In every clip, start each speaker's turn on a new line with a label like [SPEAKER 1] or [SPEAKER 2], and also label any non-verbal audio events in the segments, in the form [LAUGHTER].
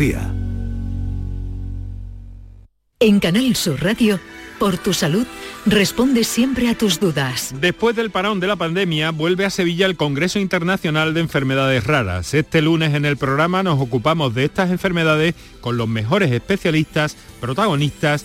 [SPEAKER 1] Andalucía.
[SPEAKER 2] En Canal Sur Radio, por tu salud, responde siempre a tus dudas.
[SPEAKER 3] Después del parón de la pandemia, vuelve a Sevilla el Congreso Internacional de Enfermedades Raras. Este lunes en el programa nos ocupamos de estas enfermedades con los mejores especialistas, protagonistas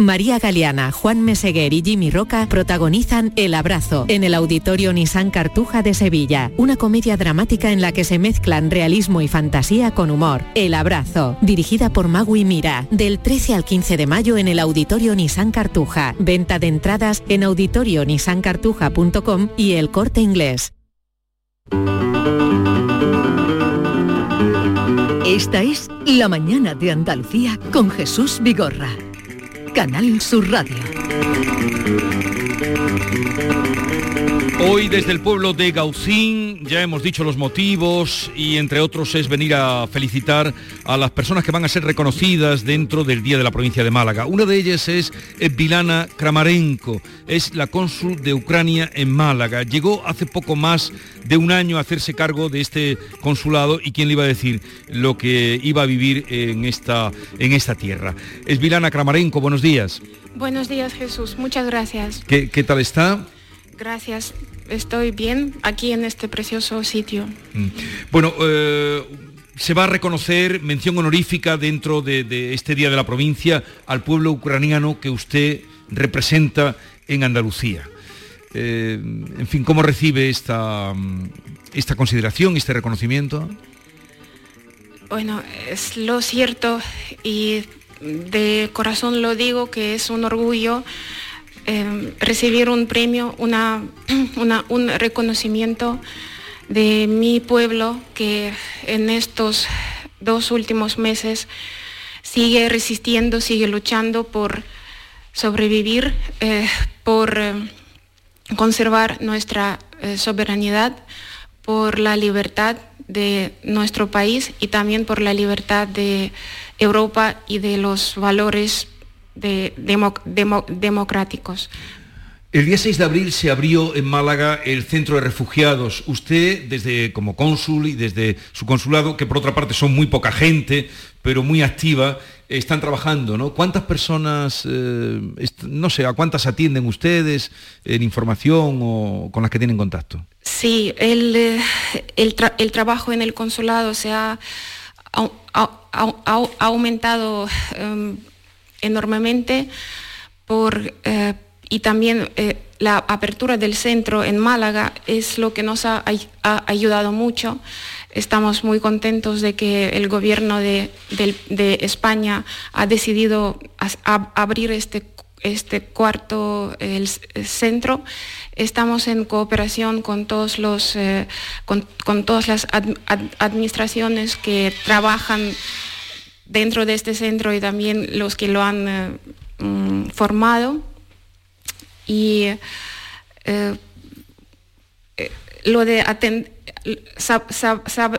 [SPEAKER 4] María Galeana, Juan Meseguer y Jimmy Roca protagonizan El Abrazo en el Auditorio Nissan Cartuja de Sevilla, una comedia dramática en la que se mezclan realismo y fantasía con humor. El Abrazo, dirigida por Magui Mira, del 13 al 15 de mayo en el Auditorio Nissan Cartuja. Venta de entradas en auditorionissancartuja.com y el corte inglés.
[SPEAKER 2] Esta es La Mañana de Andalucía con Jesús Vigorra. Canal Sur Radio.
[SPEAKER 3] Hoy desde el pueblo de Gaucín ya hemos dicho los motivos y entre otros es venir a felicitar a las personas que van a ser reconocidas dentro del Día de la provincia de Málaga. Una de ellas es Vilana Kramarenko, es la cónsul de Ucrania en Málaga. Llegó hace poco más de un año a hacerse cargo de este consulado y quién le iba a decir lo que iba a vivir en esta, en esta tierra. Vilana Kramarenko, buenos días.
[SPEAKER 5] Buenos días Jesús, muchas gracias.
[SPEAKER 3] ¿Qué, qué tal está?
[SPEAKER 5] Gracias, estoy bien aquí en este precioso sitio.
[SPEAKER 3] Mm. Bueno, eh, se va a reconocer mención honorífica dentro de, de, este Día de la Provincia al pueblo ucraniano que usted representa en Andalucía. Eh, en fin, ¿cómo recibe esta, esta consideración, este reconocimiento?
[SPEAKER 5] Bueno, es lo cierto y de corazón lo digo que es un orgullo eh, recibir un premio, [CLEARS THROAT] una, un reconocimiento de mi pueblo que en estos dos últimos meses sigue resistiendo, sigue luchando por sobrevivir, eh, por eh, conservar nuestra eh, soberanidad, por la libertad de nuestro país y también por la libertad de Europa y de los valores de, demo, demo, democráticos.
[SPEAKER 3] El día 6 de abril se abrió en Málaga el centro de refugiados. Usted, desde como cónsul y desde su consulado, que por otra parte son muy poca gente, pero muy activa, están trabajando, ¿no? ¿Cuántas personas, eh, no sé, a cuántas atienden ustedes en información o con las que tienen contacto?
[SPEAKER 5] Sí, el, eh, el, tra el trabajo en el consulado se ha, ha, ha, ha aumentado um, enormemente por, eh, y también eh, la apertura del centro en Málaga es lo que nos ha, ayudado mucho. Estamos muy contentos de que el gobierno de, España ha decidido abrir este, este cuarto el, centro. Estamos en cooperación con, todos los, eh, con, todas las ad, ad, administraciones que trabajan dentro de este centro y también los que lo han eh, um, formado. Y eh, lo de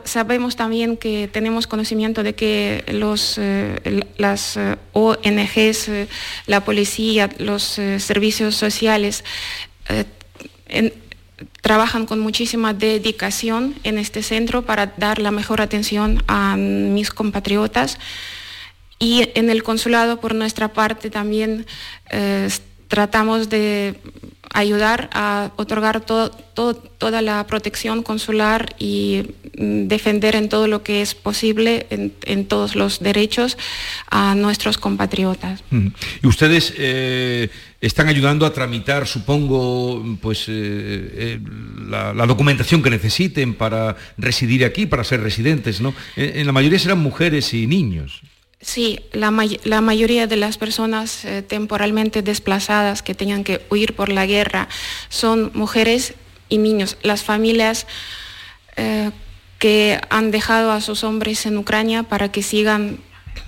[SPEAKER 5] sabemos también que tenemos conocimiento de que los, eh, las eh, ONGs, eh, la policía, los servicios sociales trabajan con muchísima dedicación en este centro para dar la mejor atención a mis compatriotas. Y en el consulado, por nuestra parte, también tratamos de ayudar a otorgar toda la protección consular y mm, defender en todo lo que es posible, en, todos los derechos, a nuestros compatriotas.
[SPEAKER 3] Y ustedes eh, están ayudando a tramitar, supongo, pues eh, eh, la, documentación que necesiten para residir aquí, para ser residentes, ¿no? en la mayoría serán mujeres y niños.
[SPEAKER 5] Sí, la, mayoría de las personas eh, temporalmente desplazadas que tengan que huir por la guerra son mujeres y niños. Las familias eh, que han dejado a sus hombres en Ucrania para que sigan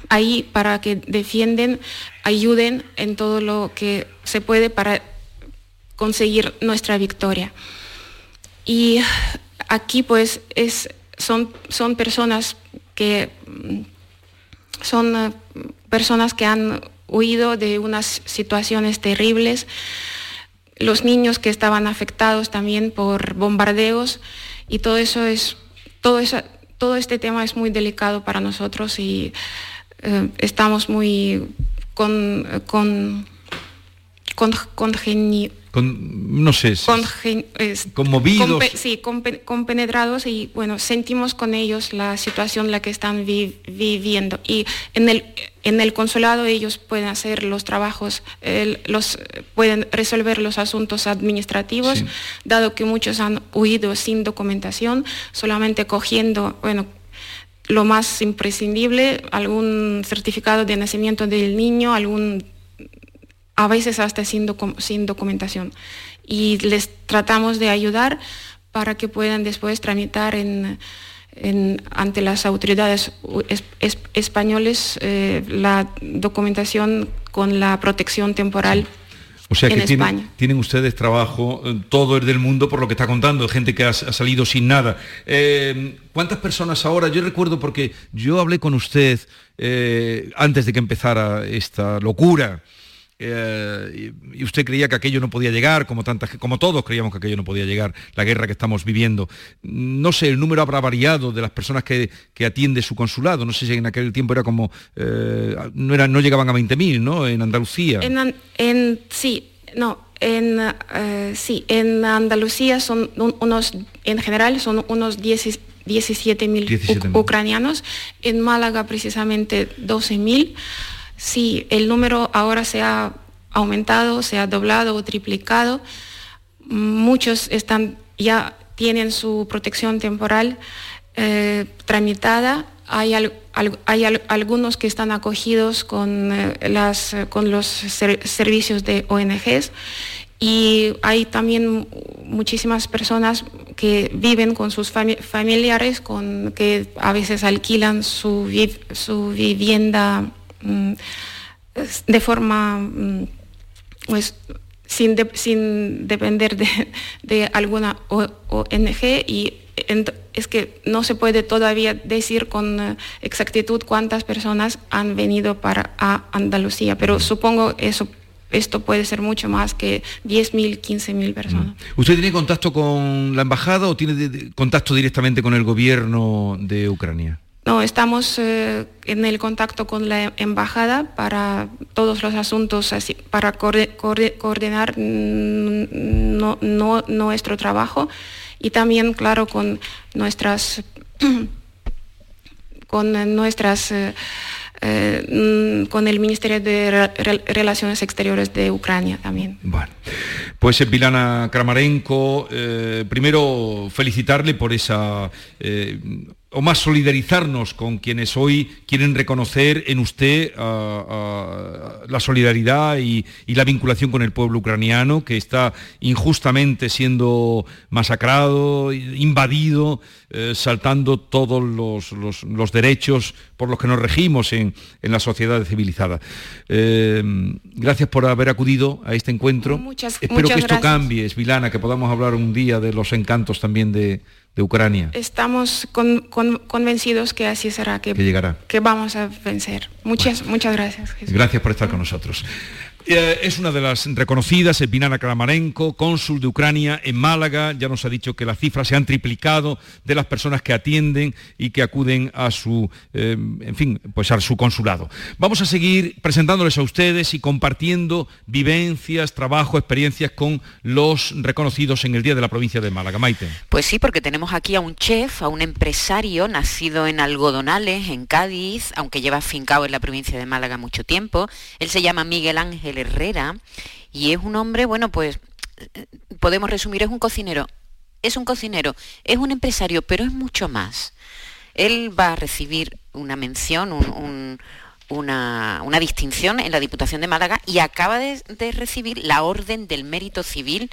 [SPEAKER 5] ahí, para que defienden, ayuden en todo lo que se puede para conseguir nuestra victoria. Y aquí pues es, son, son personas que son eh, personas que han huido de unas situaciones terribles, los niños que estaban afectados también por bombardeos y todo eso es, todo, todo este tema es muy delicado para nosotros y eh, estamos muy con, con, con, con
[SPEAKER 3] con, no sé, conmovidos.
[SPEAKER 5] sí, compenetrados y bueno, sentimos con ellos la situación en la que están viviendo. Y en el, en el consulado ellos pueden hacer los trabajos, los, pueden resolver los asuntos administrativos, dado que muchos han huido sin documentación, solamente cogiendo, bueno, lo más imprescindible, algún certificado de nacimiento del niño, algún a veces hasta sin, sin documentación. Y les tratamos de ayudar para que puedan después tramitar en, ante las autoridades españoles eh, la documentación con la protección temporal.
[SPEAKER 3] O sea que tienen, ustedes trabajo, eh, todo el del mundo por lo que está contando, gente que ha, salido sin nada. Eh, ¿Cuántas personas ahora? Yo recuerdo porque yo hablé con usted antes de que empezara esta locura eh, y usted creía que aquello no podía llegar, como, tantas, como todos creíamos que aquello no podía llegar, la guerra que estamos viviendo. No sé, el número habrá variado de las personas que, atiende su consulado. No sé si en aquel tiempo era como, eh, no, era, no llegaban a 20.000, ¿no? En Andalucía.
[SPEAKER 5] En, sí, no, en, eh, sí, en Andalucía son unos, en general son unos 17.000 ucranianos, en Málaga precisamente 12.000. Sí, el número ahora se ha aumentado, se ha doblado o triplicado. Muchos están, ya tienen su protección temporal eh, tramitada. Hay, algunos que están acogidos con, eh, las, con los servicios de ONGs y hay también muchísimas personas que viven con sus familiares, con, que a veces alquilan su, su vivienda de forma mm, pues, sin, sin depender de, alguna ONG y es que no se puede todavía decir con eh, exactitud cuántas personas han venido para a Andalucía, pero supongo eso esto puede ser mucho más que 10.000, 15.000 personas.
[SPEAKER 3] ¿Usted tiene contacto con la embajada o tiene contacto directamente con el gobierno de Ucrania?
[SPEAKER 5] No, estamos eh, en el contacto con la embajada para todos los asuntos, así, para coordinar nuestro trabajo y también, claro, con nuestras, [CLEARS THROAT] con nuestras eh, eh, con el Ministerio de Relaciones Exteriores de Ucrania también.
[SPEAKER 3] Bueno, pues Vilana Kramarenko, primero felicitarle por esa o más solidarizarnos con quienes hoy quieren reconocer en usted la solidaridad y, la vinculación con el pueblo ucraniano que está injustamente siendo masacrado, invadido, eh, saltando todos los, derechos por los que nos regimos en, la sociedad civilizada. Eh, gracias por haber acudido a este encuentro.
[SPEAKER 5] Muchas,
[SPEAKER 3] Espero que esto cambie, Vilana, que podamos hablar un día de los encantos también de, de Ucrania.
[SPEAKER 5] Estamos convencidos que así será, que,
[SPEAKER 3] llegará.
[SPEAKER 5] Que vamos a vencer. Muchas, muchas gracias.
[SPEAKER 3] Gracias por estar con nosotros. Eh, es una de las reconocidas, Epinana Kramarenko, cónsul de Ucrania en Málaga. Ya nos ha dicho que las cifras se han triplicado de las personas que atienden y que acuden a su, eh, en fin, pues a su consulado. Vamos a seguir presentándoles a ustedes y compartiendo vivencias, trabajo, experiencias con los reconocidos en el Día de la Provincia de Málaga. Maite.
[SPEAKER 6] Pues sí, porque tenemos aquí a un chef, a un empresario nacido en Algodonales, en Cádiz, aunque lleva fincado en la provincia de Málaga mucho tiempo. Él se llama Miguel Ángel Herrera y es un hombre, bueno, pues podemos resumir, es un cocinero. Es un cocinero, es un empresario, pero es mucho más. Él va a recibir una mención, una, distinción en la Diputación de Málaga y acaba de, de recibir la Orden del Mérito Civil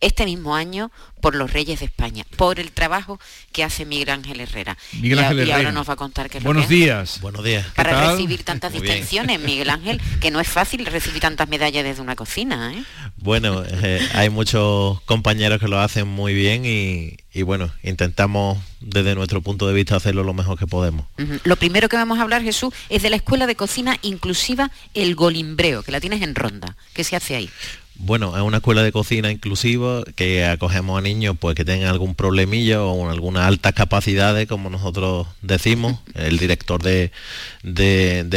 [SPEAKER 6] este mismo año por los Reyes de España, por el trabajo que hace Miguel Ángel Herrera.
[SPEAKER 3] Miguel Ángel
[SPEAKER 6] y, ahora nos va a contar qué es
[SPEAKER 3] Buenos
[SPEAKER 6] lo que
[SPEAKER 3] días.
[SPEAKER 7] Buenos días.
[SPEAKER 6] Para recibir tantas distinciones, Miguel Ángel, que no es fácil recibir tantas medallas desde una cocina. ¿eh?
[SPEAKER 7] Bueno, eh, hay muchos compañeros que lo hacen muy bien y, bueno, intentamos desde nuestro punto de vista hacerlo lo mejor que podemos.
[SPEAKER 6] Lo primero que vamos a hablar, Jesús, es de la Escuela de Cocina Inclusiva El Golimbreo, que la tienes en Ronda. ¿Qué se hace ahí?
[SPEAKER 7] Bueno, es una escuela de cocina inclusiva que acogemos a niños pues que tengan algún problemilla o algunas altas capacidades, como nosotros decimos. [LAUGHS] El director de,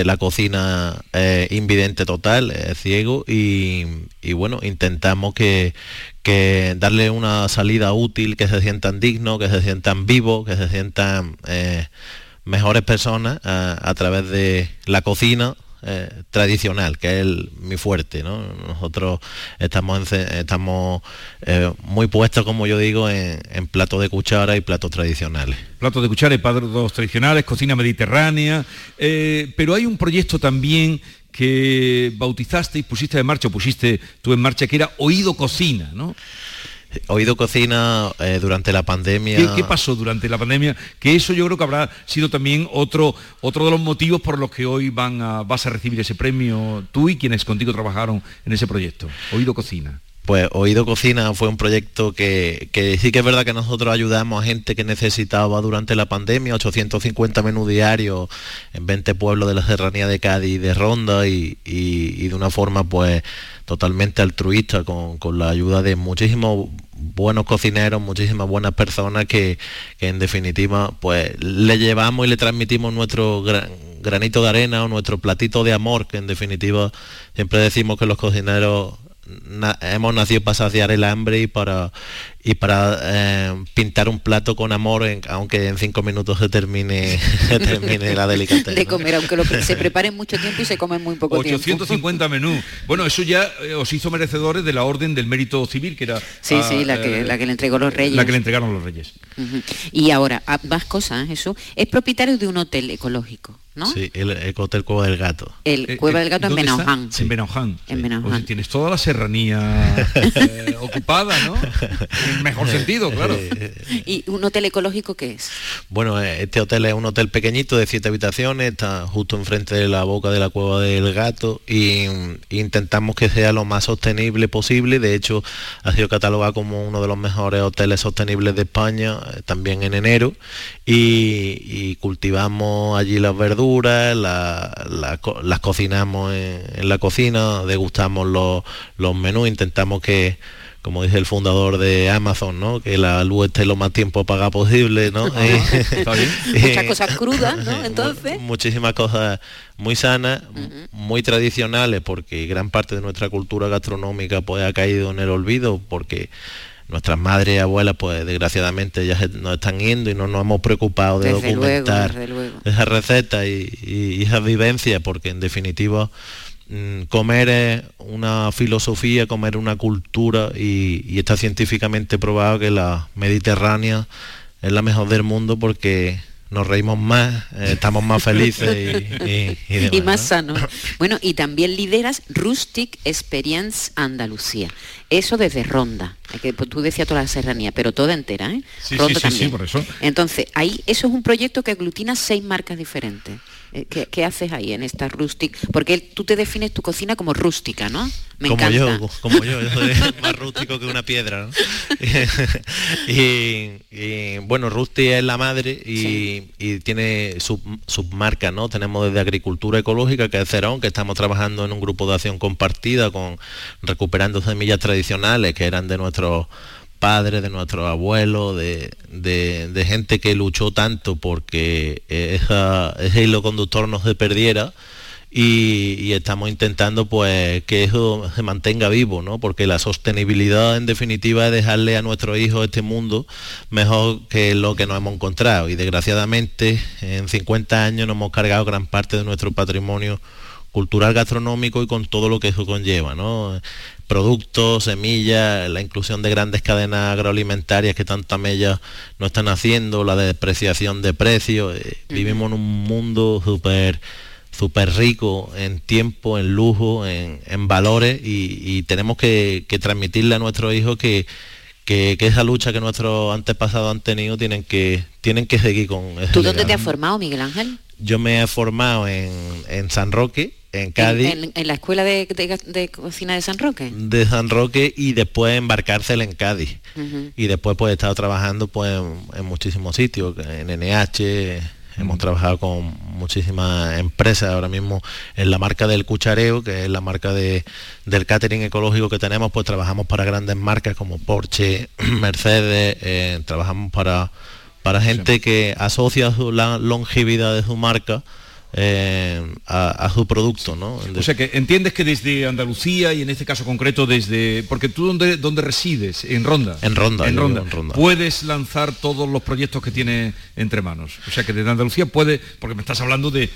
[SPEAKER 7] la cocina es invidente total, es ciego y, bueno, intentamos que, darle una salida útil, que se sientan dignos, que se sientan vivos, que se sientan eh, mejores personas a través de la cocina eh, tradicional, que es mi fuerte. ¿no? Nosotros estamos, estamos eh, muy puestos, como yo digo, en, platos de cuchara y platos tradicionales.
[SPEAKER 3] Platos de cuchara y platos tradicionales, cocina mediterránea, eh, pero hay un proyecto también que bautizaste y pusiste en marcha, pusiste tú en marcha, que era Oído Cocina, ¿no?
[SPEAKER 7] Oído Cocina eh, durante la pandemia.
[SPEAKER 3] ¿Qué, pasó durante la pandemia? Que eso yo creo que habrá sido también otro, otro de los motivos por los que hoy van a, vas a recibir ese premio tú y quienes contigo trabajaron en ese proyecto. Oído Cocina.
[SPEAKER 7] Pues Oído Cocina fue un proyecto que, sí que es verdad que nosotros ayudamos a gente que necesitaba durante la pandemia, 850 menús diarios en 20 pueblos de la serranía de Cádiz y de Ronda y, de una forma pues totalmente altruista con, la ayuda de muchísimos buenos cocineros, muchísimas buenas personas que, en definitiva pues le llevamos y le transmitimos nuestro granito de arena o nuestro platito de amor, que en definitiva siempre decimos que los cocineros hemos nacido para saciar el hambre y para y para eh, pintar un plato con amor, aunque en cinco minutos se termine, [LAUGHS] termine la delicatez.
[SPEAKER 6] De comer, aunque lo, se [LAUGHS] prepare mucho tiempo y se come muy poco
[SPEAKER 3] 850 menús. Bueno, eso ya eh, os hizo merecedores de la Orden del Mérito Civil, que era...
[SPEAKER 6] Sí, sí, la que, eh, la que le entregó los reyes.
[SPEAKER 3] La que le entregaron los reyes.
[SPEAKER 6] Y ahora, ah, más cosas, Jesús. Es propietario de un hotel ecológico. ¿no?
[SPEAKER 7] Sí, el, Hotel Cueva del Gato.
[SPEAKER 6] El Cueva del Gato en Benauján.
[SPEAKER 3] En Benauján. En Benauján. tienes toda la serranía [LAUGHS] ocupada, ¿no? Mejor sentido, [LAUGHS] claro.
[SPEAKER 6] ¿Y un hotel ecológico qué es?
[SPEAKER 7] Bueno, eh, este hotel es un hotel pequeñito de siete habitaciones, está justo enfrente de la boca de la cueva del gato y, mm, intentamos que sea lo más sostenible posible. De hecho, ha sido catalogado como uno de los mejores hoteles sostenibles de España, eh, también en enero. Y, cultivamos allí las verduras, las cocinamos en, la cocina, degustamos los, los menús, intentamos que como dice el fundador de Amazon, ¿no? Que la luz esté lo más tiempo apagada posible, ¿no? [LAUGHS]
[SPEAKER 6] Muchas cosas crudas, ¿no? [LAUGHS] Entonces.
[SPEAKER 7] Muchísimas cosas muy sanas, muy tradicionales, porque gran parte de nuestra cultura gastronómica pues ha caído en el olvido, porque nuestras madres y abuelas pues desgraciadamente ya nos están yendo y no nos hemos preocupado de documentar esas recetas y, y esas vivencias, porque en definitiva comer es una filosofía, comer una cultura y, está científicamente probado que la mediterránea es la mejor del mundo porque nos reímos más, eh, estamos más felices
[SPEAKER 6] y, [LAUGHS] más sanos. Bueno, y también lideras Rustic Experience Andalucía. Eso desde Ronda, que pues, tú decías toda la serranía, pero toda entera, ¿eh?
[SPEAKER 3] Sí, sí, sí, por eso.
[SPEAKER 6] Entonces, ahí eso es un proyecto que aglutina seis marcas diferentes. Eh, ¿Qué, haces ahí en esta rústica? Porque tú te defines tu cocina como rústica, ¿no?
[SPEAKER 7] Me como yo, como yo, yo soy [LAUGHS] más rústico que una piedra, ¿no? [LAUGHS] y, bueno, Rusty es la madre y, tiene su marca, ¿no? Tenemos desde agricultura ecológica, que es Cerón, que estamos trabajando en un grupo de acción compartida con recuperando semillas tradicionales que eran de nuestros padres, de nuestros abuelos, de, de, gente que luchó tanto porque ese hilo conductor no se perdiera. Y, estamos intentando pues que eso se mantenga vivo, ¿no? Porque la sostenibilidad en definitiva es dejarle a nuestros hijos este mundo mejor que lo que nos hemos encontrado. Y desgraciadamente en 50 años nos hemos cargado gran parte de nuestro patrimonio cultural gastronómico y con todo lo que eso conlleva, ¿no? productos, semillas, la inclusión de grandes cadenas agroalimentarias que tantas mellas no están haciendo, la depreciación de precios. Eh, vivimos en un mundo súper súper rico en tiempo, en lujo, en, valores y, tenemos que, transmitirle a nuestros hijos que, que, esa lucha que nuestros antepasados han tenido tienen que, tienen que seguir con
[SPEAKER 6] eso. ¿Tú dónde te has formado, Miguel Ángel?
[SPEAKER 7] Yo me he formado en, en San Roque, en Cádiz.
[SPEAKER 6] ¿En, la escuela de, cocina de San Roque?
[SPEAKER 7] De San Roque y después embarcársela en Cádiz. Y después pues he estado trabajando pues en, muchísimos sitios, en NH, hemos trabajado con muchísimas empresas ahora mismo en la marca del cuchareo, que es la marca de, del catering ecológico que tenemos, pues trabajamos para grandes marcas como Porsche, [CLEARS THROAT] Mercedes, eh, trabajamos para, para gente que asocia la longevidad de su marca eh, a, su producto, ¿no?
[SPEAKER 3] O sea que entiendes que desde Andalucía y en este caso concreto desde, porque tú dónde, dónde resides, en Ronda.
[SPEAKER 7] En Ronda,
[SPEAKER 3] en Ronda. Puedes lanzar todos los proyectos que tiene entre manos. O sea que desde Andalucía puede, porque me estás hablando de,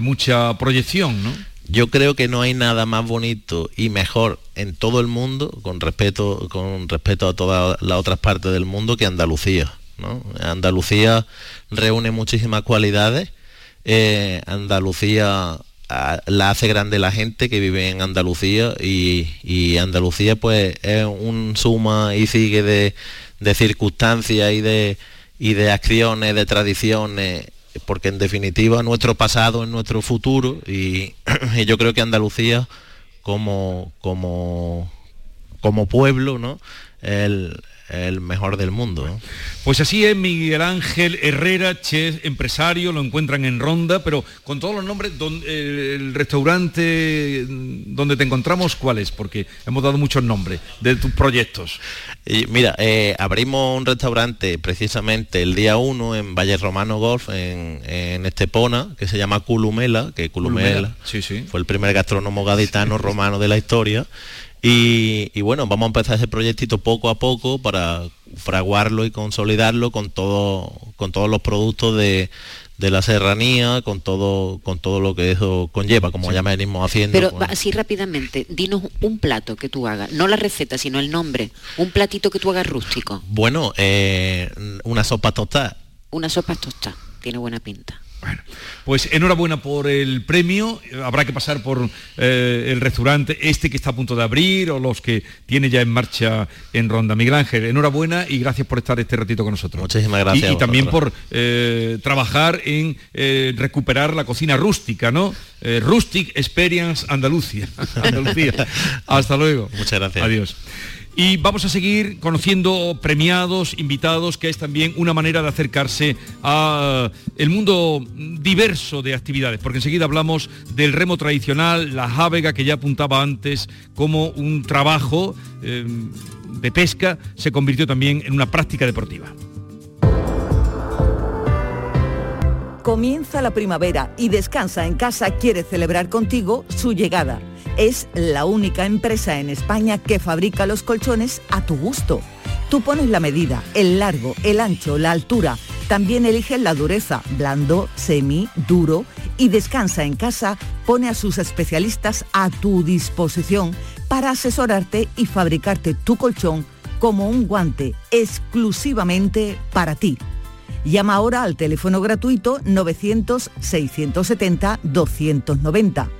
[SPEAKER 3] mucha proyección, ¿no?
[SPEAKER 7] Yo creo que no hay nada más bonito y mejor en todo el mundo, con respeto, con respeto a todas las otras partes del mundo, que Andalucía. ¿no? Andalucía reúne muchísimas cualidades eh, Andalucía la hace grande la gente que vive en Andalucía y, Andalucía pues es un suma y sigue de, circunstancias y de, y de acciones, de tradiciones, porque en definitiva nuestro pasado es nuestro futuro y, [CLEARS THROAT] yo creo que Andalucía como, como, como pueblo, ¿no? El, el mejor del mundo.
[SPEAKER 3] Pues así es Miguel Ángel Herrera, chef, empresario, lo encuentran en Ronda, pero con todos los nombres, eh, el restaurante donde te encontramos, ¿cuál es? Porque hemos dado muchos nombres de tus proyectos.
[SPEAKER 7] Y mira, eh, abrimos un restaurante precisamente el día 1 en Valle Romano Golf, en, Estepona, que se llama Culumela, que Culumela, Sí, sí. fue el primer gastrónomo gaditano romano de la historia. Y, bueno, vamos a empezar ese proyectito poco a poco para fraguarlo y consolidarlo con todo, con todos los productos de, la serranía, con todo, con todo lo que eso conlleva, como ya venimos haciendo.
[SPEAKER 6] Pero así rápidamente, dinos un plato que tú hagas, no la receta, sino el nombre, un platito que tú hagas rústico.
[SPEAKER 7] Bueno, eh, una sopa tostada.
[SPEAKER 6] Una sopa tostada, tiene buena pinta.
[SPEAKER 3] Bueno, pues enhorabuena por el premio. Habrá que pasar por eh, el restaurante este que está a punto de abrir o los que tiene ya en marcha en Ronda. Miguel Ángel, enhorabuena y gracias por estar este ratito con nosotros.
[SPEAKER 7] Muchísimas gracias.
[SPEAKER 3] Y, también por eh, trabajar en eh, recuperar la cocina rústica, ¿no? Rustic Experience Andalucía. [LAUGHS] Andalucía. [LAUGHS] Hasta luego.
[SPEAKER 7] Muchas gracias.
[SPEAKER 3] Adiós. Y vamos a seguir conociendo premiados, invitados, que es también una manera de acercarse a el mundo diverso de actividades, porque enseguida hablamos del remo tradicional, la jávega que ya apuntaba antes como un trabajo eh, de pesca, se convirtió también en una práctica deportiva.
[SPEAKER 8] Comienza la primavera y Descansa en casa quiere celebrar contigo su llegada es la única empresa en España que fabrica los colchones a tu gusto. Tú pones la medida, el largo, el ancho, la altura. También eliges la dureza, blando, semi, duro y Descansa en casa pone a sus especialistas a tu disposición para asesorarte y fabricarte tu colchón como un guante exclusivamente para ti. Llama ahora al teléfono gratuito 900 670 290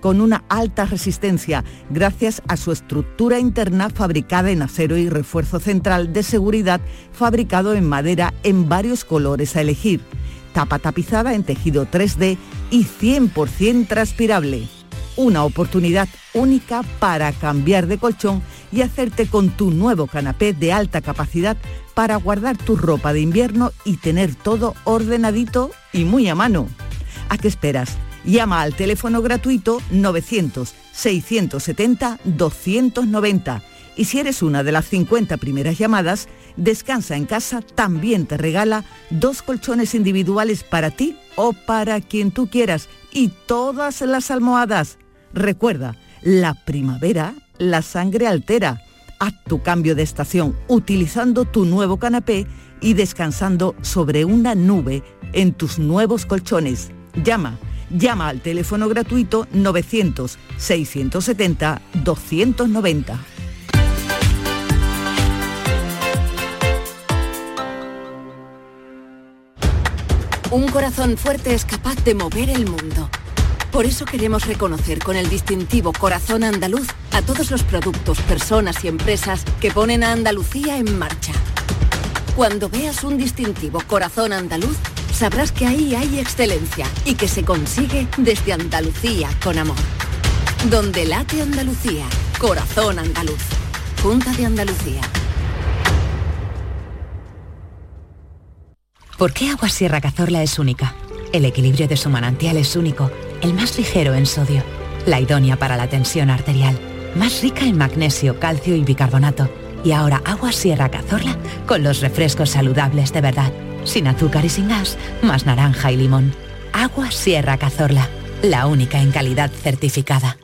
[SPEAKER 8] con una alta resistencia gracias a su estructura interna fabricada en acero y refuerzo central de seguridad fabricado en madera en varios colores a elegir, tapa tapizada en tejido 3D y 100% transpirable. Una oportunidad única para cambiar de colchón y hacerte con tu nuevo canapé de alta capacidad para guardar tu ropa de invierno y tener todo ordenadito y muy a mano. ¿A qué esperas? Llama al teléfono gratuito 900-670-290 y si eres una de las 50 primeras llamadas, Descansa en casa también te regala dos colchones individuales para ti o para quien tú quieras y todas las almohadas. Recuerda, la primavera la sangre altera. Haz tu cambio de estación utilizando tu nuevo canapé y descansando sobre una nube en tus nuevos colchones. Llama, llama al teléfono gratuito 900-670-290.
[SPEAKER 9] Un corazón fuerte es capaz de mover el mundo. Por eso queremos reconocer con el distintivo Corazón Andaluz a todos los productos, personas y empresas que ponen a Andalucía en marcha. Cuando veas un distintivo Corazón Andaluz, sabrás que ahí hay excelencia y que se consigue desde Andalucía con amor. Donde late Andalucía, Corazón Andaluz. Junta de Andalucía.
[SPEAKER 10] ¿Por qué Agua Sierra Cazorla es única? El equilibrio de su manantial es único, el más ligero en sodio, la idónea para la tensión arterial, más rica en magnesio, calcio y bicarbonato. Y ahora Agua Sierra Cazorla con los refrescos saludables de verdad, sin azúcar y sin gas, más naranja y limón. Agua Sierra Cazorla, la única en calidad certificada.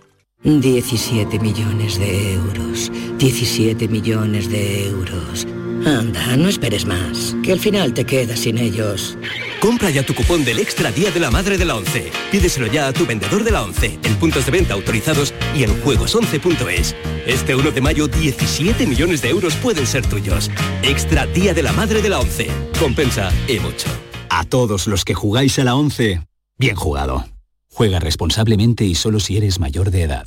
[SPEAKER 11] 17 millones de euros. 17 millones de euros. Anda, no esperes más, que al final te quedas sin ellos.
[SPEAKER 12] Compra ya tu cupón del Extra Día de la Madre de la ONCE. Pídeselo ya a tu vendedor de la ONCE, en puntos de venta autorizados y en juegos11.es. Este 1 de mayo, 17 millones de euros pueden ser tuyos. Extra Día de la Madre de la ONCE. Compensa y mucho.
[SPEAKER 13] A todos los que jugáis a la ONCE, bien jugado. Juega responsablemente y solo si eres mayor de edad.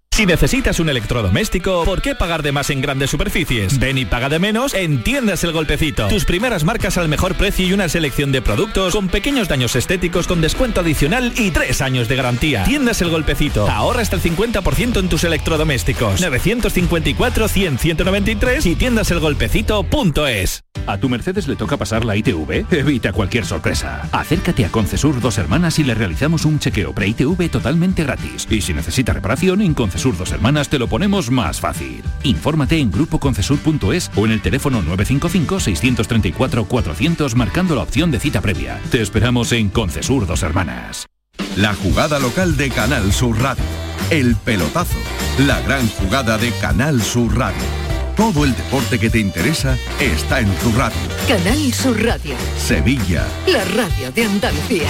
[SPEAKER 14] Si necesitas un electrodoméstico, ¿por qué pagar de más en grandes superficies? Ven y paga de menos en Tiendas El Golpecito. Tus primeras marcas al mejor precio y una selección de productos con pequeños daños estéticos con descuento adicional y tres años de garantía. Tiendas El Golpecito. Ahorra hasta el 50% en tus electrodomésticos. 954 100 193 y tiendaselgolpecito.es.
[SPEAKER 15] ¿A tu Mercedes le toca pasar la ITV? [LAUGHS] Evita cualquier sorpresa. Acércate a Concesur Dos Hermanas y le realizamos un chequeo pre-ITV totalmente gratis. Y si necesita reparación, en Concesur Dos Hermanas te lo ponemos más fácil. Infórmate en grupoconcesur.es o en el teléfono 955-634-400 marcando la opción de cita previa. Te esperamos en Concesur Dos Hermanas.
[SPEAKER 1] La jugada local de Canal Sur Radio. El pelotazo. La gran jugada de Canal Sur Radio. Todo el deporte que te interesa está en tu radio.
[SPEAKER 2] Canal Sur Radio.
[SPEAKER 1] Sevilla.
[SPEAKER 2] La radio de Andalucía.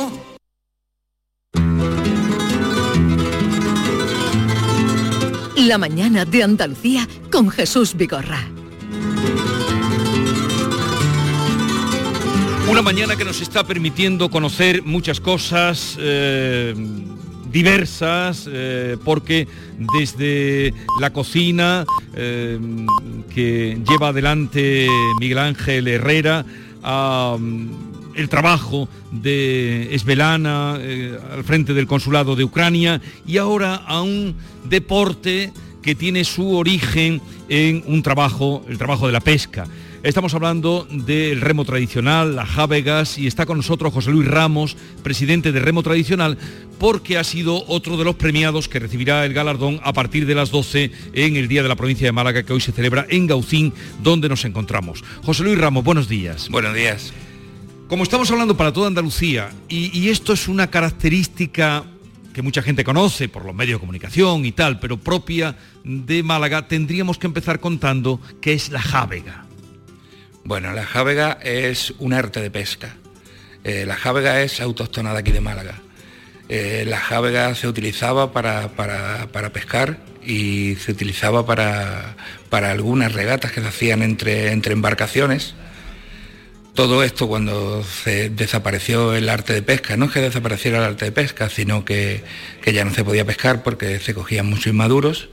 [SPEAKER 2] La mañana de Andalucía con Jesús Vigorra.
[SPEAKER 3] Una mañana que nos está permitiendo conocer muchas cosas eh, diversas, eh, porque desde la cocina eh, que lleva adelante Miguel Ángel Herrera a el trabajo de Esvelana al frente del consulado de Ucrania y ahora a un deporte que tiene su origen en un trabajo, el trabajo de la pesca. Estamos hablando del remo tradicional, las jávegas, y está con nosotros José Luis Ramos, presidente de Remo Tradicional, porque ha sido otro de los premiados que recibirá el galardón a partir de las 12 en el Día de la Provincia de Málaga, que hoy se celebra en Gaucín, donde nos encontramos. José Luis Ramos, buenos días.
[SPEAKER 16] Buenos días.
[SPEAKER 3] Como estamos hablando para toda Andalucía, y, esto es una característica que mucha gente conoce por los medios de comunicación y tal, pero propia de Málaga, tendríamos que empezar contando qué es la jávega.
[SPEAKER 16] Bueno, la jávega es un arte de pesca. Eh, la jávega es autóctona de aquí de Málaga. Eh, la jávega se utilizaba para, pescar y se utilizaba para, algunas regatas que se hacían entre, entre embarcaciones. Todo esto cuando se desapareció el arte de pesca, no es que desapareciera el arte de pesca, sino que, ya no se podía pescar porque se cogían muchos inmaduros,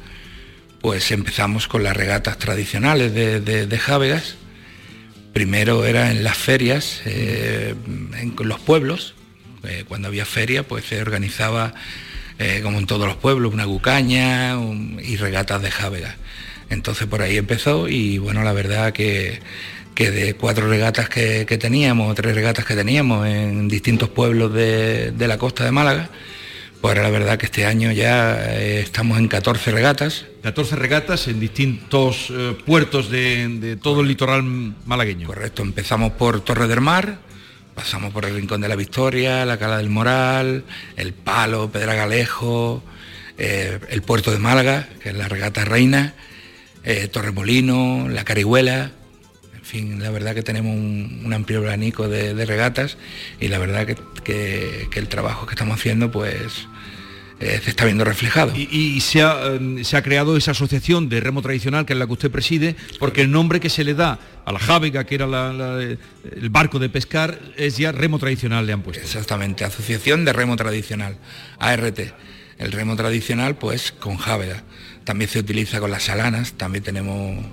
[SPEAKER 16] pues empezamos con las regatas tradicionales de, de, jávegas Primero era en las ferias, eh, en los pueblos. Eh, cuando había feria, pues se organizaba, eh, como en todos los pueblos, una gucaña y regatas de jávega. Entonces por ahí empezó y bueno, la verdad que, de cuatro regatas que, teníamos, tres regatas que teníamos en distintos pueblos de la costa de Málaga, pues la verdad que este año ya eh, estamos en 14 regatas.
[SPEAKER 3] 14 regatas en distintos eh, puertos de, todo el litoral malagueño.
[SPEAKER 16] Correcto, empezamos por Torre del Mar, pasamos por el Rincón de la Victoria, la Cala del Moral, El Palo, Pedragalejo, eh, el puerto de Málaga, que es la regata reina, Torremolino, la Carihuela, fin, la verdad que tenemos un, amplio abanico de, regatas y la verdad que, el trabajo que estamos haciendo pues eh, se está viendo reflejado.
[SPEAKER 3] Y, eh, se, ha, creado esa asociación de remo tradicional, que es la que usted preside, porque el nombre que se le da a la jávega, que era el barco de pescar, es ya remo tradicional, le han puesto.
[SPEAKER 16] Exactamente, Asociación de Remo Tradicional, ART. El remo tradicional, pues con jávega. También se utiliza con las salanas, también tenemos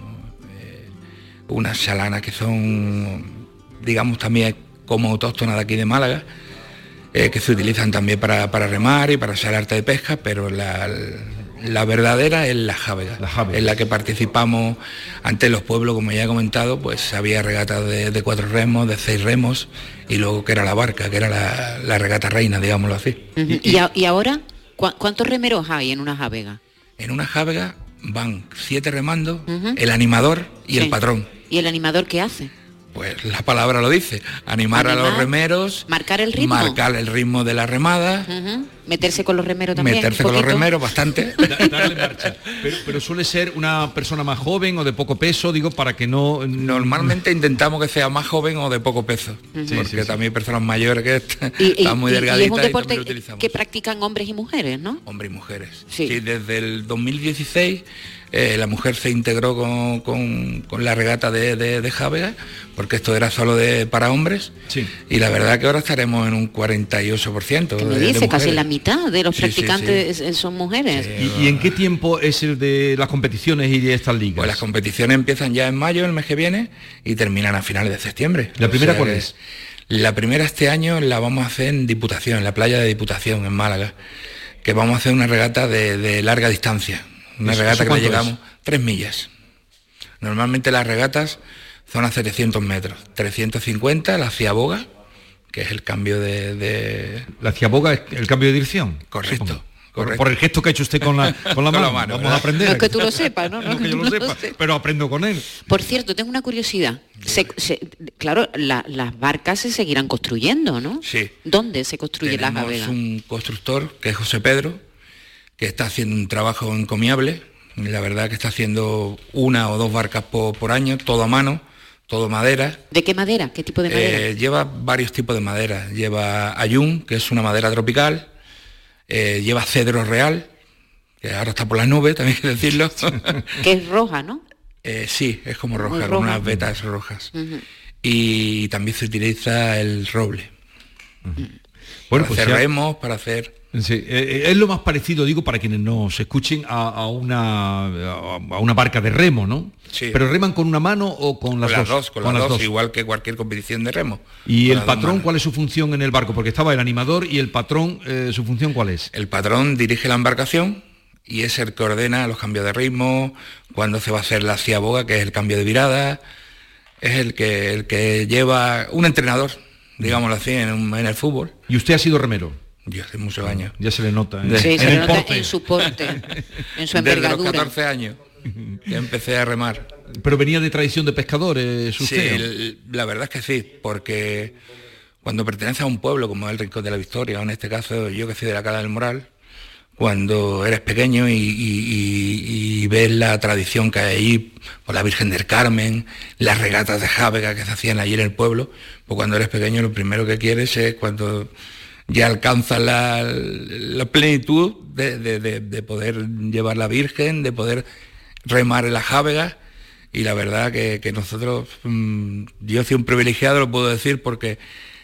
[SPEAKER 16] unas salanas que son, digamos, también como autóctonas de aquí de Málaga, eh, que se utilizan también para, remar y para hacer arte de pesca, pero la, verdadera es la jávega, en la que participamos ante los pueblos, como ya he comentado, pues había regatas de, cuatro remos, de seis remos, y luego que era la barca, que era la, regata reina, digámoslo así.
[SPEAKER 6] ¿Y, ahora cuántos remeros hay en una jávega?
[SPEAKER 16] En una jávega van siete remando, el animador y el patrón.
[SPEAKER 6] ¿Y el animador qué hace?
[SPEAKER 16] Pues la palabra lo dice, animar, a los remeros,
[SPEAKER 6] marcar el ritmo,
[SPEAKER 16] marcar el ritmo de la remada,
[SPEAKER 6] meterse con los remeros también,
[SPEAKER 16] meterse con los remeros bastante, [LAUGHS]
[SPEAKER 3] Pero, suele ser una persona más joven o de poco peso, digo, para que no.
[SPEAKER 16] Normalmente intentamos que sea más joven o de poco peso, porque también hay personas mayores que están muy delgaditas. Y
[SPEAKER 6] es un deporte que practican hombres y mujeres, ¿no?
[SPEAKER 16] Hombres y mujeres. Sí, desde el 2016 eh, la mujer se integró con, la regata de, de, Javega, porque esto era solo de, para hombres. Y la verdad que ahora estaremos en un 48%.
[SPEAKER 6] ¿Qué me dice? Casi la mitad de los practicantes son mujeres.
[SPEAKER 3] ¿Y, en qué tiempo es el de las competiciones y de estas ligas?
[SPEAKER 16] Pues las competiciones empiezan ya en mayo, el mes que viene, y terminan a finales de septiembre.
[SPEAKER 3] ¿La primera cuál es?
[SPEAKER 16] La primera este año la vamos a hacer en Diputación, en la playa de Diputación, en Málaga, que vamos a hacer una regata de larga distancia una regata que le llegamos tres millas. Normalmente las regatas son a 700 metros, 350 la ciaboga, que es el cambio de,
[SPEAKER 3] La ciaboga es el cambio de dirección.
[SPEAKER 16] Correcto.
[SPEAKER 3] Por, el gesto que ha hecho usted con la, con la, [LAUGHS] mano. Vamos a aprender.
[SPEAKER 6] No es que tú lo sepas, ¿no? [LAUGHS]
[SPEAKER 3] no, que yo lo [LAUGHS] sepa, pero aprendo con él.
[SPEAKER 6] Por cierto, tengo una curiosidad. claro, las barcas se seguirán construyendo, ¿no?
[SPEAKER 16] Sí.
[SPEAKER 6] ¿Dónde se construye
[SPEAKER 16] Tenemos
[SPEAKER 6] la
[SPEAKER 16] un constructor, que es José Pedro, que está haciendo un trabajo encomiable, La verdad que está haciendo una o dos barcas por, por año, todo a mano, todo madera.
[SPEAKER 6] ¿De qué madera? ¿Qué tipo de madera?
[SPEAKER 16] Eh, lleva varios tipos de madera. Lleva ayun, que es una madera tropical. eh, lleva cedro real, que ahora está por las nubes, también hay que decirlo. [LAUGHS]
[SPEAKER 6] que es roja, ¿no?
[SPEAKER 16] Eh, sí, es como roja,
[SPEAKER 6] Muy
[SPEAKER 16] con
[SPEAKER 6] roja.
[SPEAKER 16] unas vetas rojas. Y también se utiliza el roble.
[SPEAKER 3] Bueno,
[SPEAKER 16] para
[SPEAKER 3] pues
[SPEAKER 16] hacer
[SPEAKER 3] ya-
[SPEAKER 16] remos, para hacer...
[SPEAKER 3] Sí, eh, eh, es lo más parecido, digo, para quienes nos escuchen, a, a una, a una barca de remo, ¿no?
[SPEAKER 16] Sí.
[SPEAKER 3] Pero reman con una mano o con
[SPEAKER 16] Con
[SPEAKER 3] las,
[SPEAKER 16] las, dos, con, las, dos, igual que cualquier competición de remo.
[SPEAKER 3] ¿Y el
[SPEAKER 16] las
[SPEAKER 3] patrón cuál es su función en el barco? Porque estaba el animador y el patrón, eh, ¿su función cuál es?
[SPEAKER 16] El patrón dirige la embarcación y es el que ordena los cambios de ritmo, cuando se va a hacer la ciaboga, que es el cambio de virada, es el que, el que lleva un entrenador, digámoslo así, en, un- en el fútbol.
[SPEAKER 3] ¿Y usted ha sido remero?
[SPEAKER 16] Yo hace muchos años.
[SPEAKER 3] Ya se le nota. ¿eh?
[SPEAKER 6] Sí,
[SPEAKER 3] en
[SPEAKER 6] se
[SPEAKER 3] el
[SPEAKER 6] nota
[SPEAKER 3] porte.
[SPEAKER 6] en su porte, en [LAUGHS] su
[SPEAKER 16] Desde los
[SPEAKER 6] envergadura.
[SPEAKER 16] 14 años que empecé a remar.
[SPEAKER 3] Pero venía de tradición de pescadores,
[SPEAKER 16] Sí,
[SPEAKER 3] usted.
[SPEAKER 16] el- la verdad es que sí, porque cuando pertenece a un pueblo como el Rincón de la Victoria, o en este caso yo que soy de la Cala del Moral, cuando eres pequeño y, y- y- y ves la tradición que hay allí, por la Virgen del Carmen, las regatas de Jávega que se hacían allí en el pueblo, pues cuando eres pequeño lo primero que quieres es cuando ya alcanzas la, la plenitud de, de- de- de poder llevar la Virgen, de poder remar en la Jávega y la verdad que, que nosotros, mm, yo soy un privilegiado, lo puedo decir, porque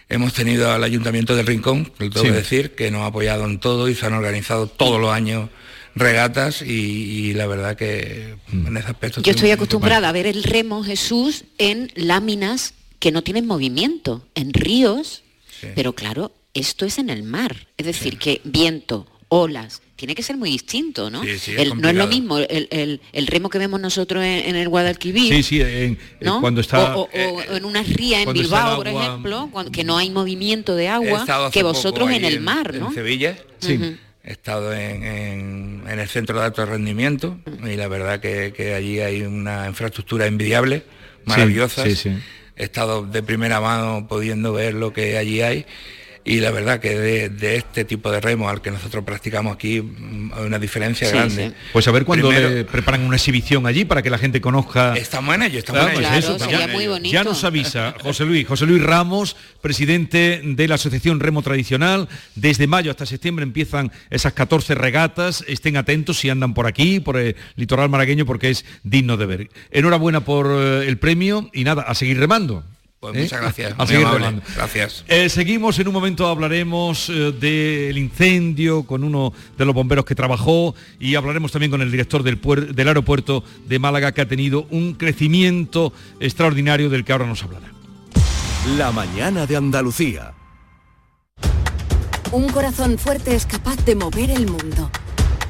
[SPEAKER 16] hemos tenido al Ayuntamiento del Rincón, lo tengo
[SPEAKER 3] Sí.
[SPEAKER 16] que decir, que nos ha apoyado en todo y se han organizado todos los años regatas y, y la verdad que
[SPEAKER 3] Mm.
[SPEAKER 16] en ese aspecto...
[SPEAKER 6] Yo estoy acostumbrada a ver el remo Jesús en láminas que no tienen movimiento, en ríos, pero claro, esto es en el mar. Es decir, que viento, olas, tiene que ser muy distinto, ¿no?
[SPEAKER 3] Sí, sí, es
[SPEAKER 6] El- no es lo mismo el, el- el remo que vemos nosotros en, en el Guadalquivir.
[SPEAKER 3] Sí, sí, en-
[SPEAKER 6] ¿no?
[SPEAKER 3] cuando está...
[SPEAKER 6] o, o- o en una ría en Bilbao, por ejemplo, cuando- que no hay movimiento de agua, que vosotros en el mar, ¿no?
[SPEAKER 16] En Sevilla.
[SPEAKER 6] Sí.
[SPEAKER 16] He estado en, en- en el centro de alto rendimiento y la verdad que, que allí hay una infraestructura envidiable, maravillosa.
[SPEAKER 3] sí, sí.
[SPEAKER 16] He estado de primera mano pudiendo ver lo que allí hay y la verdad que de, de este tipo de remo al que nosotros practicamos aquí mm, hay una diferencia
[SPEAKER 3] Sí,
[SPEAKER 16] grande.
[SPEAKER 3] sí. Pues a ver cuándo
[SPEAKER 16] Primero-
[SPEAKER 3] le preparan una exhibición allí para que la gente conozca.
[SPEAKER 16] Estamos en ello, estamos
[SPEAKER 3] Ah,
[SPEAKER 16] en
[SPEAKER 3] pues
[SPEAKER 16] ello.
[SPEAKER 3] eso,
[SPEAKER 16] Estamos
[SPEAKER 3] ya,
[SPEAKER 16] en ello.
[SPEAKER 3] ya nos avisa José Luis, José Luis Ramos, presidente de la Asociación Remo Tradicional. Desde mayo hasta septiembre empiezan esas 14 regatas. Estén atentos si andan por aquí, por el litoral malagueño, porque es digno de ver. Enhorabuena por eh, el premio y nada, a seguir remando.
[SPEAKER 16] Pues
[SPEAKER 3] ¿eh?
[SPEAKER 16] muchas gracias. [LAUGHS] Gracias.
[SPEAKER 3] Eh, seguimos, en un momento hablaremos eh, del incendio con uno de los bomberos que trabajó y hablaremos también con el director del aeropuerto de Málaga que ha tenido un crecimiento extraordinario del que ahora nos hablará.
[SPEAKER 1] La mañana de Andalucía.
[SPEAKER 9] Un corazón fuerte es capaz de mover el mundo.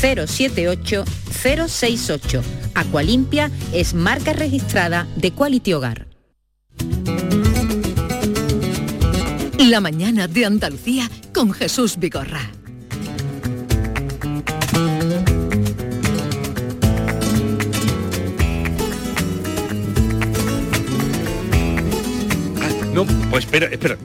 [SPEAKER 17] 078 068. Aqualimpia es marca registrada de Quality Hogar.
[SPEAKER 2] La mañana de Andalucía con Jesús Vigorra.
[SPEAKER 3] No, pues espera, espera.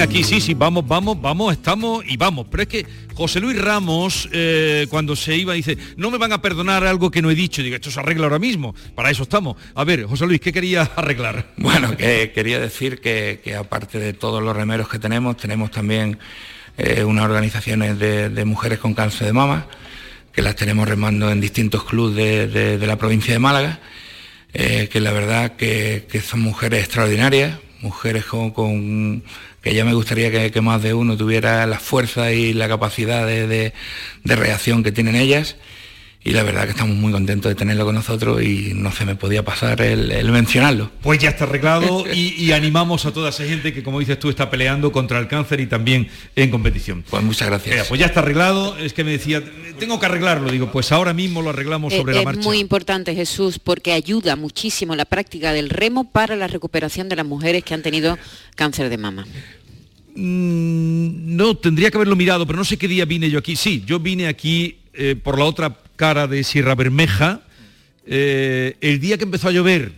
[SPEAKER 3] Aquí, sí, sí, vamos, vamos, vamos, estamos y vamos. Pero es que José Luis Ramos, eh, cuando se iba, dice, no me van a perdonar algo que no he dicho. Digo, esto se arregla ahora mismo. Para eso estamos. A ver, José Luis, ¿qué quería arreglar?
[SPEAKER 16] Bueno, que quería decir que, aparte de todos los remeros que tenemos, tenemos también eh, unas organizaciones de, mujeres con cáncer de mama, que las tenemos remando en distintos clubes de, la provincia de Málaga, eh, que la verdad que son mujeres extraordinarias, mujeres con, que ya me gustaría que, que más de uno tuviera la fuerza y la capacidad de- de reacción que tienen ellas. Y la verdad que estamos muy contentos de tenerlo con nosotros y no se me podía pasar el- el mencionarlo.
[SPEAKER 3] Pues ya está arreglado y, y animamos a toda esa gente que, como dices tú, está peleando contra el cáncer y también en competición.
[SPEAKER 16] Pues muchas gracias.
[SPEAKER 3] Pues ya está arreglado. Es que me decía, tengo que arreglarlo. Digo, pues ahora mismo lo arreglamos
[SPEAKER 6] Eh,
[SPEAKER 3] sobre la
[SPEAKER 6] es
[SPEAKER 3] marcha.
[SPEAKER 6] muy importante, Jesús, porque ayuda muchísimo la práctica del remo para la recuperación de las mujeres que han tenido cáncer de mama.
[SPEAKER 3] Mm, no, tendría que haberlo mirado, pero no sé qué día vine yo aquí. Sí, yo vine aquí eh, por la otra cara de Sierra Bermeja eh, el día que empezó a llover.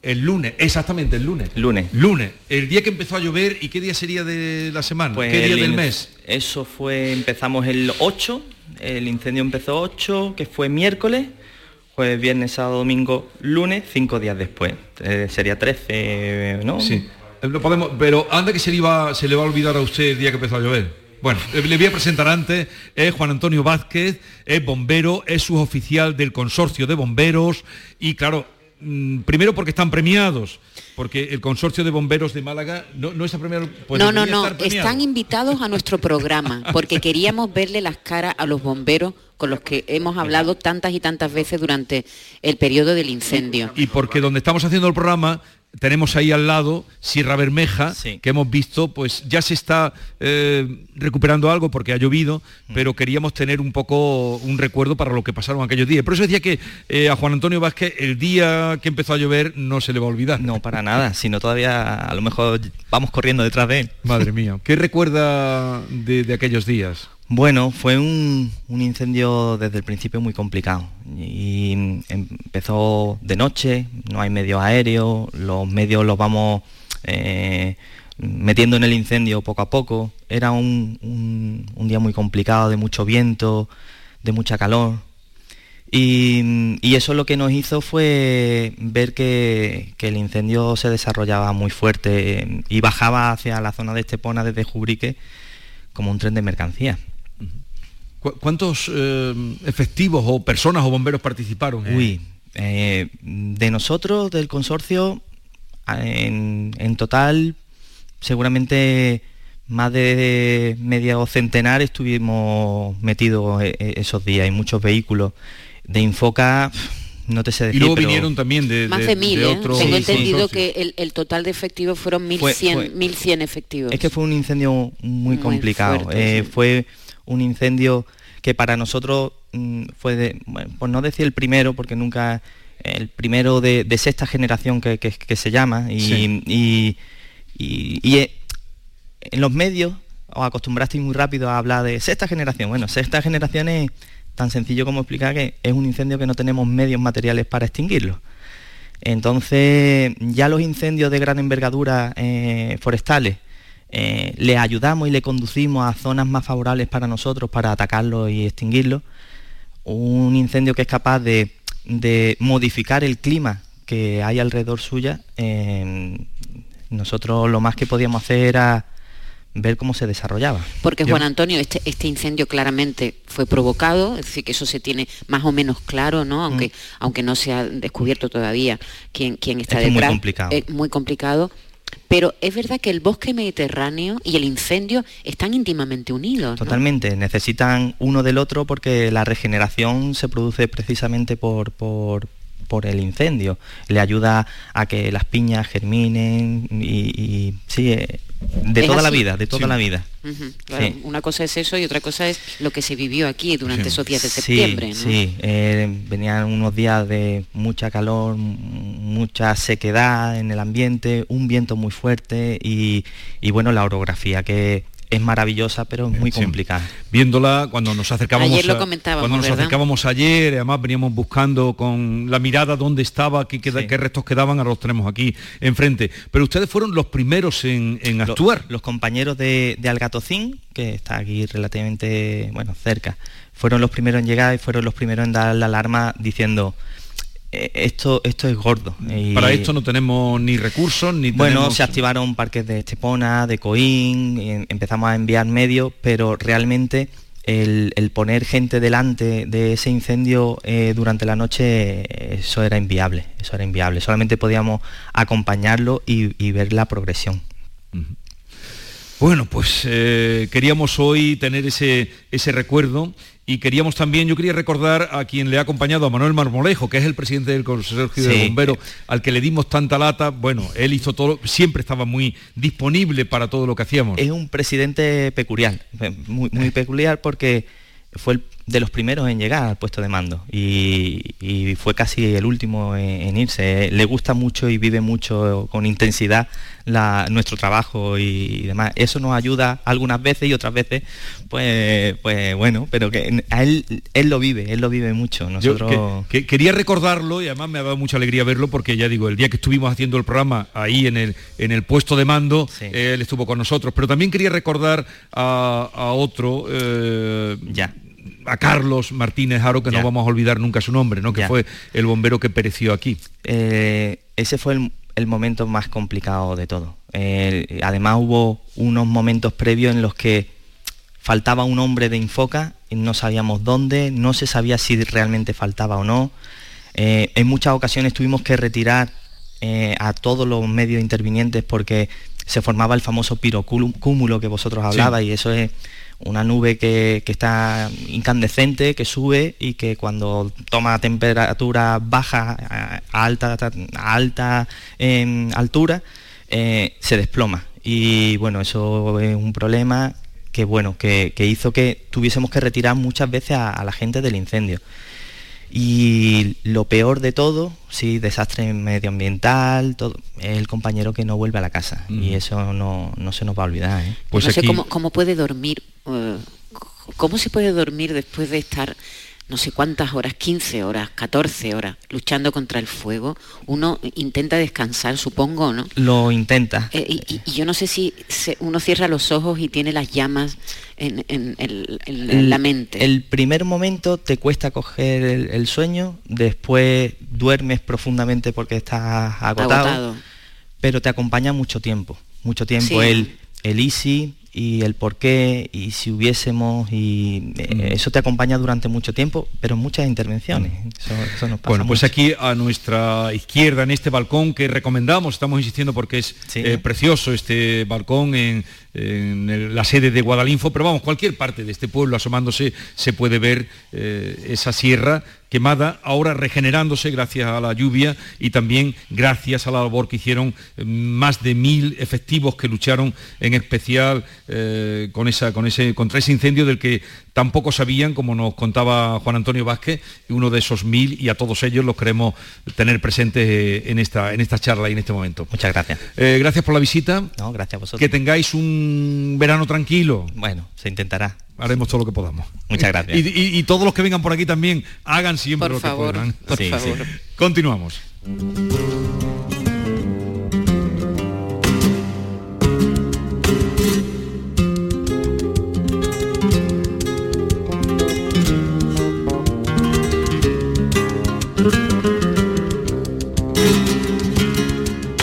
[SPEAKER 3] El lunes, exactamente, el lunes.
[SPEAKER 18] Lunes.
[SPEAKER 3] Lunes. El día que empezó a llover, ¿y qué día sería de la semana?
[SPEAKER 18] Pues
[SPEAKER 3] ¿Qué día
[SPEAKER 18] el
[SPEAKER 3] del mes?
[SPEAKER 18] Eso fue, empezamos el 8, el incendio empezó 8, que fue miércoles, jueves, viernes, sábado, domingo, lunes, cinco días después. Eh, sería 13, ¿no?
[SPEAKER 3] Sí. No podemos, pero anda que se le, iba, se le va a olvidar a usted el día que empezó a llover. Bueno, eh, le voy a presentar antes, es Juan Antonio Vázquez, es bombero, es suboficial del consorcio de bomberos y claro, mm, primero porque están premiados, porque el consorcio de bomberos de Málaga no, no está premiado. pues
[SPEAKER 6] no, no, no, están invitados a nuestro programa porque queríamos verle las caras a los bomberos con los que hemos hablado tantas y tantas veces durante el periodo del incendio.
[SPEAKER 3] Y porque donde estamos haciendo el programa tenemos ahí al lado Sierra Bermeja, que hemos visto, pues ya se está eh, recuperando algo porque ha llovido,
[SPEAKER 18] Mm.
[SPEAKER 3] pero queríamos tener un poco un recuerdo para lo que pasaron aquellos días. Por eso decía que eh, a Juan Antonio Vázquez el día que empezó a llover no se le va a olvidar.
[SPEAKER 18] No, para nada, sino todavía a lo mejor vamos corriendo detrás de él.
[SPEAKER 3] Madre mía, ¿qué recuerda de, de aquellos días?
[SPEAKER 18] Bueno, fue un, incendio desde el principio muy complicado y empezó de noche, no hay medios aéreos, los medios los vamos eh, metiendo en el incendio poco a poco. Era un, día muy complicado, de mucho viento, de mucha calor. Y, y eso lo que nos hizo fue ver que, que el incendio se desarrollaba muy fuerte eh, y bajaba hacia la zona de Estepona desde Jubrique como un tren de mercancías.
[SPEAKER 3] ¿Cu- ¿Cuántos eh, efectivos o personas o bomberos participaron?
[SPEAKER 18] Uy, eh, de nosotros, del consorcio, en, en total, seguramente más de medio centenar estuvimos metidos e- e- esos días, y muchos vehículos. De Infoca, no te sé decir.
[SPEAKER 3] Y luego
[SPEAKER 18] pero-
[SPEAKER 3] vinieron también de,
[SPEAKER 6] Más de mil, ¿eh?
[SPEAKER 3] otro
[SPEAKER 6] Tengo entendido
[SPEAKER 3] consorcio.
[SPEAKER 6] que el, el total de efectivos fueron 1.100
[SPEAKER 18] Fue- fue-
[SPEAKER 6] 1100 efectivos.
[SPEAKER 18] Es que fue un incendio muy,
[SPEAKER 6] Muy
[SPEAKER 18] complicado.
[SPEAKER 6] fuerte,
[SPEAKER 18] Eh,
[SPEAKER 6] sí.
[SPEAKER 18] Fue un incendio que para nosotros mm, fue, de, bueno, por no decir el primero, porque nunca el primero de, de sexta generación que, que- que se llama y,
[SPEAKER 3] Sí.
[SPEAKER 18] y- y- y, eh, en los medios os acostumbrasteis muy rápido a hablar de sexta generación. Bueno, sexta generación es tan sencillo como explicar que es un incendio que no tenemos medios materiales para extinguirlo. Entonces, ya los incendios de gran envergadura eh, forestales, eh, les ayudamos y le conducimos a zonas más favorables para nosotros para atacarlos y extinguirlos. Un incendio que es capaz de, de modificar el clima que hay alrededor suya, eh, nosotros lo más que podíamos hacer era ver cómo se desarrollaba.
[SPEAKER 6] Porque Juan Antonio, este, este incendio claramente fue provocado, es decir, que eso se tiene más o menos claro, ¿no? Aunque,
[SPEAKER 18] Mm.
[SPEAKER 6] aunque no se ha descubierto todavía quién, quién está
[SPEAKER 18] Es muy
[SPEAKER 6] detrás.
[SPEAKER 18] complicado.
[SPEAKER 6] Es muy complicado. Pero es verdad que el bosque mediterráneo y el incendio están íntimamente unidos.
[SPEAKER 18] Totalmente, necesitan uno del otro porque la regeneración se produce precisamente por, por, por el incendio. Le ayuda a que las piñas germinen y, y sí, eh, de toda la vida, de toda
[SPEAKER 6] Sí.
[SPEAKER 18] la vida.
[SPEAKER 6] Ujú, claro,
[SPEAKER 18] Sí.
[SPEAKER 6] Una cosa es eso y otra cosa es lo que se vivió aquí durante
[SPEAKER 18] Sí.
[SPEAKER 6] esos días de septiembre. ¿no?
[SPEAKER 18] Sí, eh, venían unos días de mucha calor, mucha sequedad en el ambiente, un viento muy fuerte y, y bueno, la orografía que es maravillosa pero es muy complicada.
[SPEAKER 3] viéndola cuando nos acercábamos
[SPEAKER 6] Ayer lo
[SPEAKER 3] a-
[SPEAKER 6] comentábamos,
[SPEAKER 3] cuando nos
[SPEAKER 6] ¿verdad?
[SPEAKER 3] acercábamos ayer además veníamos buscando con la mirada dónde estaba qué, queda- qué restos quedaban ahora los tenemos aquí enfrente pero ustedes fueron los primeros en, actuar
[SPEAKER 18] Los, compañeros de, de Algatocín, que está aquí relativamente, bueno, cerca, fueron los primeros en llegar y fueron los primeros en dar la alarma diciendo "Eh, esto, esto es gordo. Y-
[SPEAKER 3] para esto no tenemos ni recursos ni
[SPEAKER 18] Bueno,
[SPEAKER 3] tenemos-
[SPEAKER 18] se activaron parques de Estepona, de Coín, y em- empezamos a enviar medios, pero realmente el, el poner gente delante de ese incendio eh, durante la noche, eso era inviable, eso era inviable. Solamente podíamos acompañarlo y, y ver la progresión.
[SPEAKER 3] Bueno, pues eh, queríamos hoy tener ese, ese recuerdo y queríamos también, yo quería recordar a quien le ha acompañado, a Manuel Marmolejo, que es el presidente del Consejo de
[SPEAKER 18] Sí.
[SPEAKER 3] Bomberos, al que le dimos tanta lata. Bueno, él hizo todo, siempre estaba muy disponible para todo lo que hacíamos.
[SPEAKER 18] Es un presidente peculiar, muy, muy peculiar porque fue el de los primeros en llegar al puesto de mando y, y fue casi el último en, en irse. Le gusta mucho y vive mucho con intensidad la- nuestro trabajo y, y demás. Eso nos ayuda algunas veces y otras veces, pues, pues bueno, pero que a él, él lo vive, él lo vive mucho.
[SPEAKER 3] Yo
[SPEAKER 18] Nosotros...
[SPEAKER 3] que- que quería recordarlo y además me ha dado mucha alegría verlo porque ya digo, el día que estuvimos haciendo el programa ahí en el, en el puesto de mando, él estuvo con nosotros. Pero también quería recordar a, a otro, eh, a Carlos Martínez Aro, que
[SPEAKER 18] Ya.
[SPEAKER 3] no vamos a olvidar nunca su nombre, ¿no? que
[SPEAKER 18] Ya.
[SPEAKER 3] fue el bombero que pereció aquí.
[SPEAKER 18] Eh, ese fue el, el momento más complicado de todo. Eh, además hubo unos momentos previos en los que faltaba un hombre de Infoca y no sabíamos dónde, no se sabía si realmente faltaba o no. Eh, en muchas ocasiones tuvimos que retirar eh, a todos los medios intervinientes porque se formaba el famoso pirocúmulo que vosotros hablabais y eso es una nube que, que está incandescente, que sube y que cuando toma temperatura baja a, alta, a altura eh, se desploma. Y bueno, eso es un problema que bueno, que, que hizo que tuviésemos que retirar muchas veces a la gente del incendio. Y lo peor de todo, sí, desastre medioambiental, todo, es el compañero que no vuelve a la casa. Y eso no, no se nos va a olvidar. ¿eh?
[SPEAKER 3] Pues
[SPEAKER 6] no sé cómo, cómo puede dormir, eh, cómo se puede dormir después de estar no sé cuántas horas, 15 horas, 14 horas, luchando contra el fuego. Uno intenta descansar, supongo, ¿no?
[SPEAKER 18] Lo intenta.
[SPEAKER 6] Eh, y, yo no sé si se- uno cierra los ojos y tiene las llamas en, en- en- en- en la mente.
[SPEAKER 18] El primer momento te cuesta coger el, el sueño, después duermes profundamente porque estás agotado,
[SPEAKER 6] Agotado.
[SPEAKER 18] pero te acompaña mucho tiempo, mucho tiempo
[SPEAKER 6] Sí.
[SPEAKER 18] el, el easy y el por qué y si hubiésemos y eh, eso te acompaña durante mucho tiempo, pero muchas intervenciones. Eso, eso nos pasa
[SPEAKER 3] Bueno, pues
[SPEAKER 18] mucho.
[SPEAKER 3] aquí a nuestra izquierda, en este balcón que recomendamos, estamos insistiendo porque es eh, precioso este balcón en, en el- la sede de Guadalinfo, pero vamos, cualquier parte de este pueblo asomándose se puede ver eh, esa sierra quemada, ahora regenerándose gracias a la lluvia y también gracias a la labor que hicieron eh, más de mil efectivos que lucharon en especial eh, con esa, con ese, contra ese incendio del que tampoco sabían, como nos contaba Juan Antonio Vázquez, y uno de esos mil y a todos ellos los queremos tener presentes eh, en esta, en esta charla y en este momento.
[SPEAKER 18] Muchas gracias.
[SPEAKER 3] Eh, gracias por la visita.
[SPEAKER 18] No, gracias a vosotros.
[SPEAKER 3] Que tengáis un verano tranquilo.
[SPEAKER 18] Bueno, se intentará.
[SPEAKER 3] Haremos todo lo que podamos.
[SPEAKER 18] Muchas gracias.
[SPEAKER 3] Y, y- y todos los que vengan por aquí también hagan siempre
[SPEAKER 6] Por
[SPEAKER 3] lo
[SPEAKER 6] favor,
[SPEAKER 3] que puedan.
[SPEAKER 6] por Sí, favor. sí.
[SPEAKER 3] Continuamos.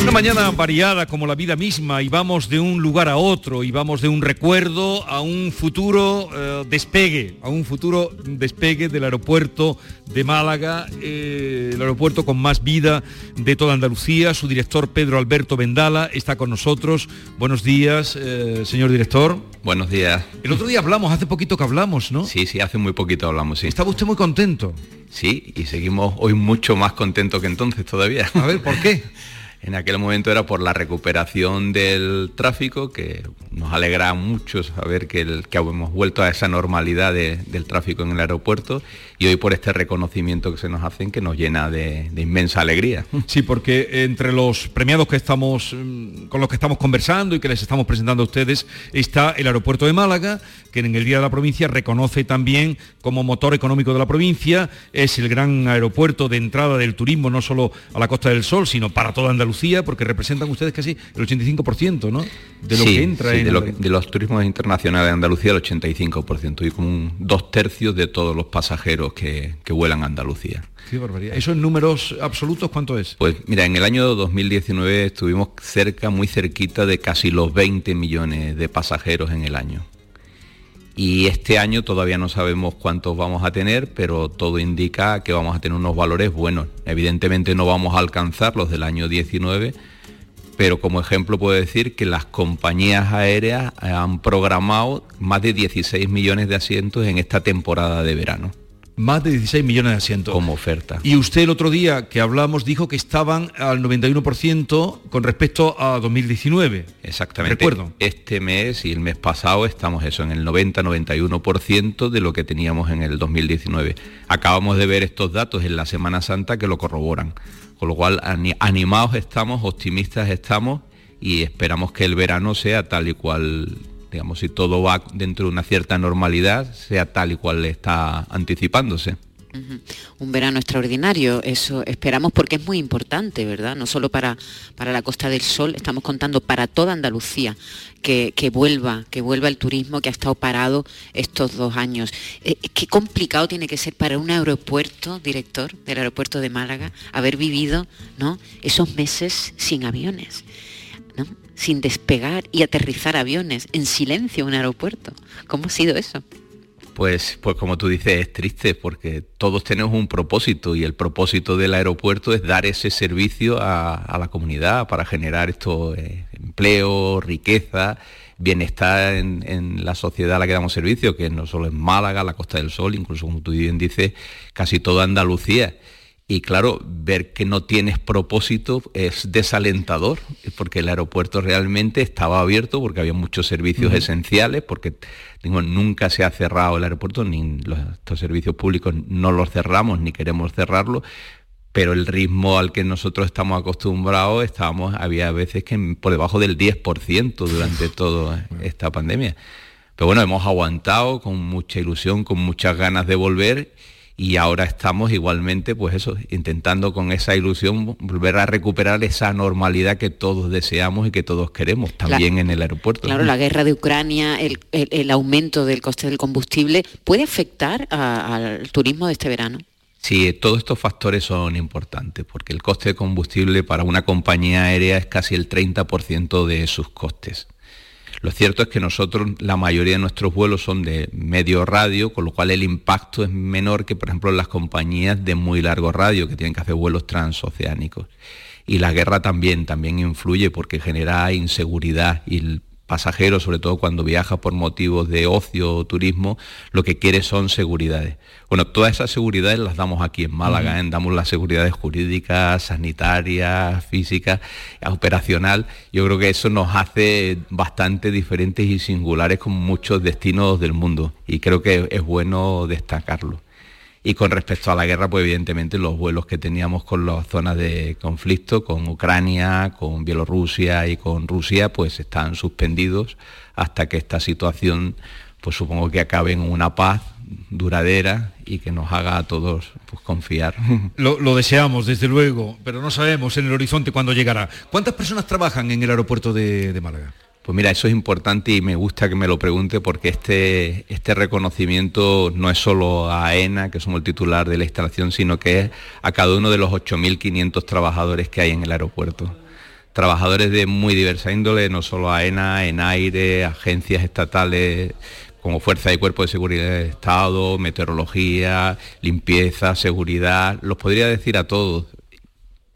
[SPEAKER 3] Una mañana variada como la vida misma y vamos de un lugar a otro y vamos de un recuerdo a un futuro eh, despegue, a un futuro despegue del aeropuerto de Málaga, eh, el aeropuerto con más vida de toda Andalucía. Su director Pedro Alberto Vendala está con nosotros. Buenos días, eh, señor director.
[SPEAKER 19] Buenos días.
[SPEAKER 3] El otro día hablamos, hace poquito que hablamos, ¿no?
[SPEAKER 19] Sí, sí, hace muy poquito hablamos, sí.
[SPEAKER 3] ¿Estaba usted muy contento?
[SPEAKER 19] Sí, y seguimos hoy mucho más contentos que entonces todavía.
[SPEAKER 3] A ver, ¿por qué? [LAUGHS]
[SPEAKER 19] en aquel momento era por la recuperación del tráfico, que nos alegra mucho saber que, el, que hemos vuelto a esa normalidad del tráfico en el aeropuerto y hoy por este reconocimiento que se nos hacen que nos llena de, inmensa alegría. [LAUGHS]
[SPEAKER 3] Sí, porque entre los premiados que estamos, mm, con los que estamos conversando y que les estamos presentando a ustedes está el aeropuerto de Málaga, que en el Día de la Provincia reconoce también como motor económico de la provincia, es el gran aeropuerto de entrada del turismo, no solo a la Costa del Sol, sino para toda Andalucía, porque representan ustedes casi el 85%, ¿no?
[SPEAKER 19] De lo que entra en de, de, los turismos internacionales de Andalucía, el 85%, y como un dos tercios de todos los pasajeros que, vuelan a Andalucía.
[SPEAKER 3] Qué barbaridad. ¿Eso en números absolutos cuánto es?
[SPEAKER 19] Pues mira, en el año 2019 estuvimos cerca, muy cerquita de casi los 20 millones de pasajeros en el año. Y este año todavía no sabemos cuántos vamos a tener, pero todo indica que vamos a tener unos valores buenos. Evidentemente no vamos a alcanzar los del año 19, pero como ejemplo puedo decir que las compañías aéreas han programado más de 16 millones de asientos en esta temporada de verano
[SPEAKER 3] más de 16 millones de asientos.
[SPEAKER 19] Como oferta.
[SPEAKER 3] Y usted el otro día que hablamos dijo que estaban al 91% con respecto a 2019.
[SPEAKER 19] Exactamente. Recuerdo. Este mes y el mes pasado estamos eso en el 90-91% de lo que teníamos en el 2019. Acabamos de ver estos datos en la Semana Santa que lo corroboran. Con lo cual animados estamos, optimistas estamos y esperamos que el verano sea tal y cual digamos, si todo va dentro de una cierta normalidad, sea tal y cual está anticipándose.
[SPEAKER 6] Un verano extraordinario, eso esperamos porque es muy importante, ¿verdad? No solo para, para la Costa del Sol, estamos contando para toda Andalucía que, vuelva, que vuelva el turismo que ha estado parado estos dos años. Eh, qué complicado tiene que ser para un aeropuerto, director del aeropuerto de Málaga, haber vivido ¿no? esos meses sin aviones. Sin despegar y aterrizar aviones, en silencio en un aeropuerto. ¿Cómo ha sido eso?
[SPEAKER 19] Pues, pues como tú dices, es triste porque todos tenemos un propósito y el propósito del aeropuerto es dar ese servicio a, la comunidad para generar esto, eh, empleo, riqueza, bienestar en, en, la sociedad a la que damos servicio, que no solo en Málaga, la Costa del Sol, incluso como tú bien dices, casi toda Andalucía. Y claro, ver que no tienes propósito es desalentador, porque el aeropuerto realmente estaba abierto, porque había muchos servicios esenciales, porque nunca se ha cerrado el aeropuerto, ni los, estos servicios públicos no los cerramos, ni queremos cerrarlo, pero el ritmo al que nosotros estamos acostumbrados, estábamos, había veces que por debajo del 10% durante toda esta pandemia. Pero bueno, hemos aguantado con mucha ilusión, con muchas ganas de volver y ahora estamos igualmente, pues eso, intentando con esa ilusión volver a recuperar esa normalidad que todos deseamos y que todos queremos, también en el aeropuerto.
[SPEAKER 6] Claro, la guerra de Ucrania, el, aumento del coste del combustible, ¿puede afectar al turismo de este verano?
[SPEAKER 19] Sí, todos estos factores son importantes, porque el coste de combustible para una compañía aérea es casi el 30% de sus costes. Lo cierto es que nosotros, la mayoría de nuestros vuelos son de medio radio, con lo cual el impacto es menor que, por ejemplo, las compañías de muy largo radio, que tienen que hacer vuelos transoceánicos. Y la guerra también, también influye porque genera inseguridad y pasajeros, sobre todo cuando viaja por motivos de ocio o turismo, lo que quiere son seguridades. Bueno, todas esas seguridades las damos aquí en Málaga, ¿eh? damos las seguridades jurídicas, sanitarias, físicas, operacional. Yo creo que eso nos hace bastante diferentes y singulares con muchos destinos del mundo y creo que es bueno destacarlo. Y con respecto a la guerra, pues evidentemente los vuelos que teníamos con las zonas de conflicto, con Ucrania, con Bielorrusia y con Rusia, pues están suspendidos hasta que esta situación, pues supongo que acabe en una paz duradera y que nos haga a todos pues, confiar. [LAUGHS]
[SPEAKER 3] Lo, deseamos, desde luego, pero no sabemos en el horizonte cuándo llegará. ¿Cuántas personas trabajan en el aeropuerto de Málaga?
[SPEAKER 19] Pues mira, eso es importante y me gusta que me lo pregunte porque este, este reconocimiento no es solo a AENA, que somos el titular de la instalación, sino que es a cada uno de los 8.500 trabajadores que hay en el aeropuerto. Trabajadores de muy diversa índole, no solo AENA, en aire, agencias estatales como Fuerza y Cuerpo de Seguridad del Estado, meteorología, limpieza, seguridad, los podría decir a todos,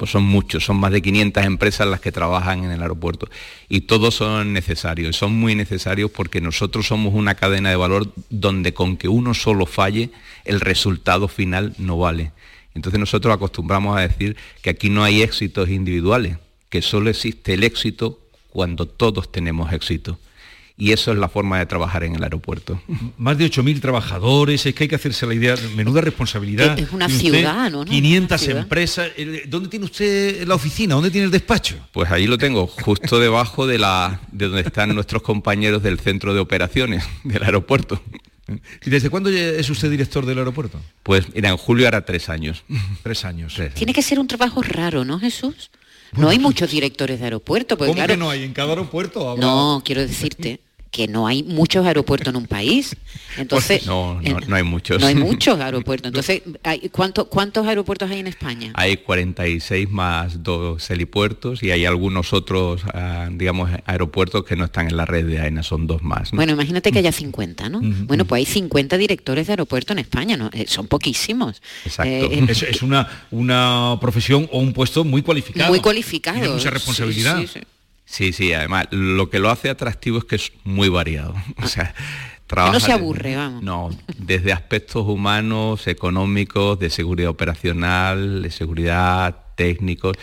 [SPEAKER 19] pues son muchos, son más de 500 empresas las que trabajan en el aeropuerto y todos son necesarios, son muy necesarios porque nosotros somos una cadena de valor donde con que uno solo falle, el resultado final no vale. Entonces nosotros acostumbramos a decir que aquí no hay éxitos individuales, que solo existe el éxito cuando todos tenemos éxito y eso es la forma de trabajar en el aeropuerto.
[SPEAKER 3] Más de 8.000 trabajadores, es que hay que hacerse la idea, menuda responsabilidad.
[SPEAKER 6] Es una ciudad, ¿no?
[SPEAKER 3] 500 empresas. ¿Dónde tiene usted la oficina? ¿Dónde tiene el despacho?
[SPEAKER 19] Pues ahí lo tengo, justo debajo de, la, de donde están nuestros compañeros del centro de operaciones del aeropuerto.
[SPEAKER 3] ¿Y desde cuándo es usted director del aeropuerto?
[SPEAKER 19] Pues mira, en julio hará tres años. [LAUGHS]
[SPEAKER 3] Tres años.
[SPEAKER 6] Tiene que ser un trabajo raro, ¿no, Jesús? No hay muchos directores de aeropuerto.
[SPEAKER 3] Porque, ¿Cómo que no hay? En cada aeropuerto
[SPEAKER 6] No, quiero decirte que no hay muchos aeropuertos en un país. [LAUGHS] Entonces,
[SPEAKER 19] pues no, no, hay muchos.
[SPEAKER 6] No hay muchos aeropuertos. Entonces, ¿cuántos aeropuertos hay en España?
[SPEAKER 19] Hay 46 más dos helipuertos y hay algunos otros, ah, digamos, aeropuertos que no están en la red de AENA, son dos más.
[SPEAKER 6] Bueno, imagínate que haya 50, ¿no? Bueno, pues hay 50 directores de aeropuerto en España, ¿no? Eh, son poquísimos.
[SPEAKER 3] Exacto. Eh, es, una, una profesión o un puesto muy cualificado.
[SPEAKER 6] Muy cualificado.
[SPEAKER 3] mucha responsabilidad.
[SPEAKER 19] Sí, sí, además lo que lo hace atractivo es que es muy variado. [LAUGHS] O sea,
[SPEAKER 6] trabaja no se aburre, vamos.
[SPEAKER 19] No, desde aspectos humanos, económicos, de seguridad operacional, de seguridad técnicos.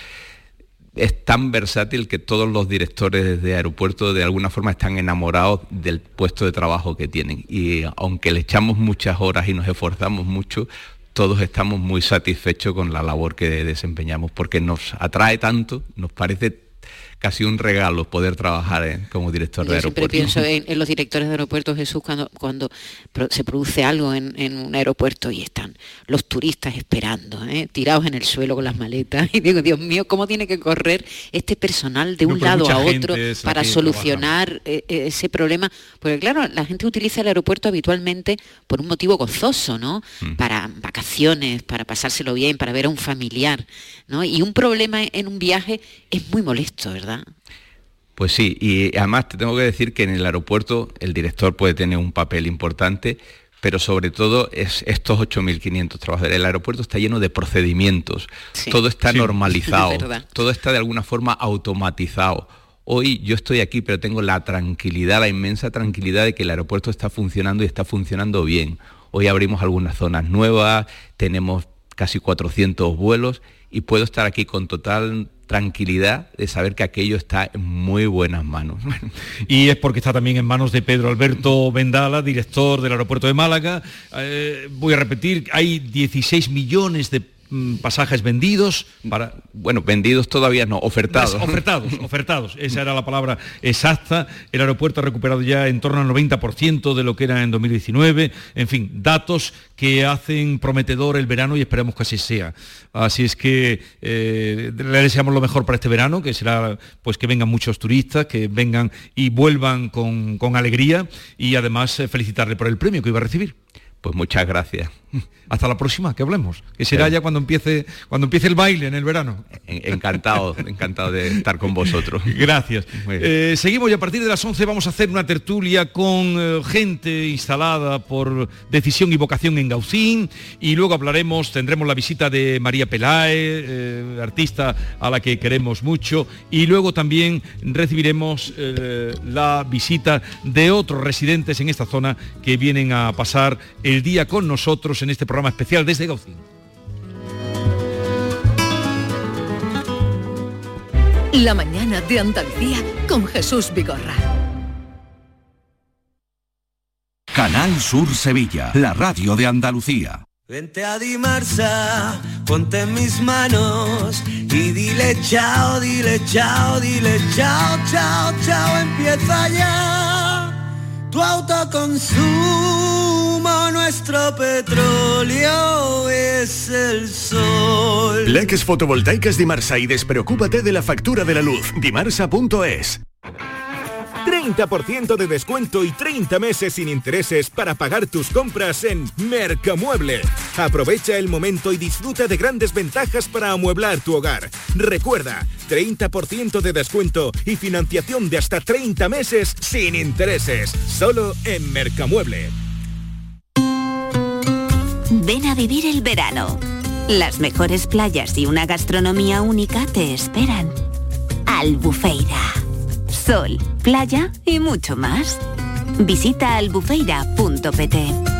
[SPEAKER 19] Es tan versátil que todos los directores de aeropuertos de alguna forma están enamorados del puesto de trabajo que tienen. Y aunque le echamos muchas horas y nos esforzamos mucho, todos estamos muy satisfechos con la labor que desempeñamos porque nos atrae tanto, nos parece casi un regalo poder trabajar como director de aeropuerto.
[SPEAKER 6] Siempre pienso en, los [LAUGHS] directores de aeropuertos, Jesús, cuando, cuando se produce algo en, un aeropuerto y están los turistas esperando, ¿eh? tirados en el suelo con las maletas. [LAUGHS] Y digo, Dios mío, ¿cómo tiene que correr este personal de un lado a otro para solucionar eh, eh, ese problema? Porque claro, la gente utiliza el aeropuerto habitualmente por un motivo gozoso, ¿no? Mm. Para vacaciones, para pasárselo bien, para ver a un familiar, ¿no? Y un problema en un viaje es muy molesto, ¿verdad?
[SPEAKER 19] Pues sí, y además te tengo que decir que en el aeropuerto el director puede tener un papel importante, pero sobre todo es estos 8.500 trabajadores. El aeropuerto está lleno de procedimientos, todo está normalizado, [LAUGHS] todo está de alguna forma automatizado. Hoy yo estoy aquí, pero tengo la tranquilidad, la inmensa tranquilidad de que el aeropuerto está funcionando y está funcionando bien. Hoy abrimos algunas zonas nuevas, tenemos casi 400 vuelos y puedo estar aquí con total tranquilidad de saber que aquello está en muy buenas manos.
[SPEAKER 3] Y es porque está también en manos de Pedro Alberto Vendala, director del aeropuerto de Málaga. Eh, voy a repetir, hay 16 millones de pasajes vendidos para
[SPEAKER 19] bueno vendidos todavía no ofertados.
[SPEAKER 3] Ofertados [LAUGHS] ofertados esa era la palabra exacta. El aeropuerto ha recuperado ya en torno al 90% de lo que era en 2019 en fin datos que hacen prometedor el verano y esperamos que así sea. Así es que eh, le deseamos lo mejor para este verano que será pues que vengan muchos turistas que vengan y vuelvan con, alegría y además eh, felicitarle por el premio que iba a recibir
[SPEAKER 19] pues muchas gracias [LAUGHS]
[SPEAKER 3] hasta la próxima, que hablemos. Que será ya cuando empiece, cuando empiece el baile en el verano.
[SPEAKER 19] Encantado, [LAUGHS] encantado de estar con vosotros.
[SPEAKER 3] Gracias. Eh, seguimos y a partir de las 11 vamos a hacer una tertulia con eh, gente instalada por decisión y vocación en Gaucín y luego hablaremos, tendremos la visita de María Pelae, eh, artista a la que queremos mucho, y luego también recibiremos la visita de otros residentes en esta zona que vienen a pasar el día con nosotros en este programa especial desde Gaucín.
[SPEAKER 2] La mañana de Andalucía con Jesús Vigorra.
[SPEAKER 1] Canal Sur Sevilla, la radio de Andalucía.
[SPEAKER 20] Vente a Dimarsa, ponte en mis manos y dile chao, dile chao, dile chao, chao, chao, empieza ya tu autoconsumo nuestro petróleo es el sol.
[SPEAKER 21] Leques fotovoltaicas Dimarsa y despreocúpate de la factura de la luz. Dimarsa.es 30% de descuento y 30 meses sin intereses para pagar tus compras en Mercamueble. Aprovecha el momento y disfruta de grandes ventajas para amueblar tu hogar. Recuerda, 30% de descuento y financiación de hasta 30 meses sin intereses. Solo en Mercamueble.
[SPEAKER 22] Ven a vivir el verano. Las mejores playas y una gastronomía única te esperan. Albufeira. Sol, playa y mucho más. Visita albufeira.pt.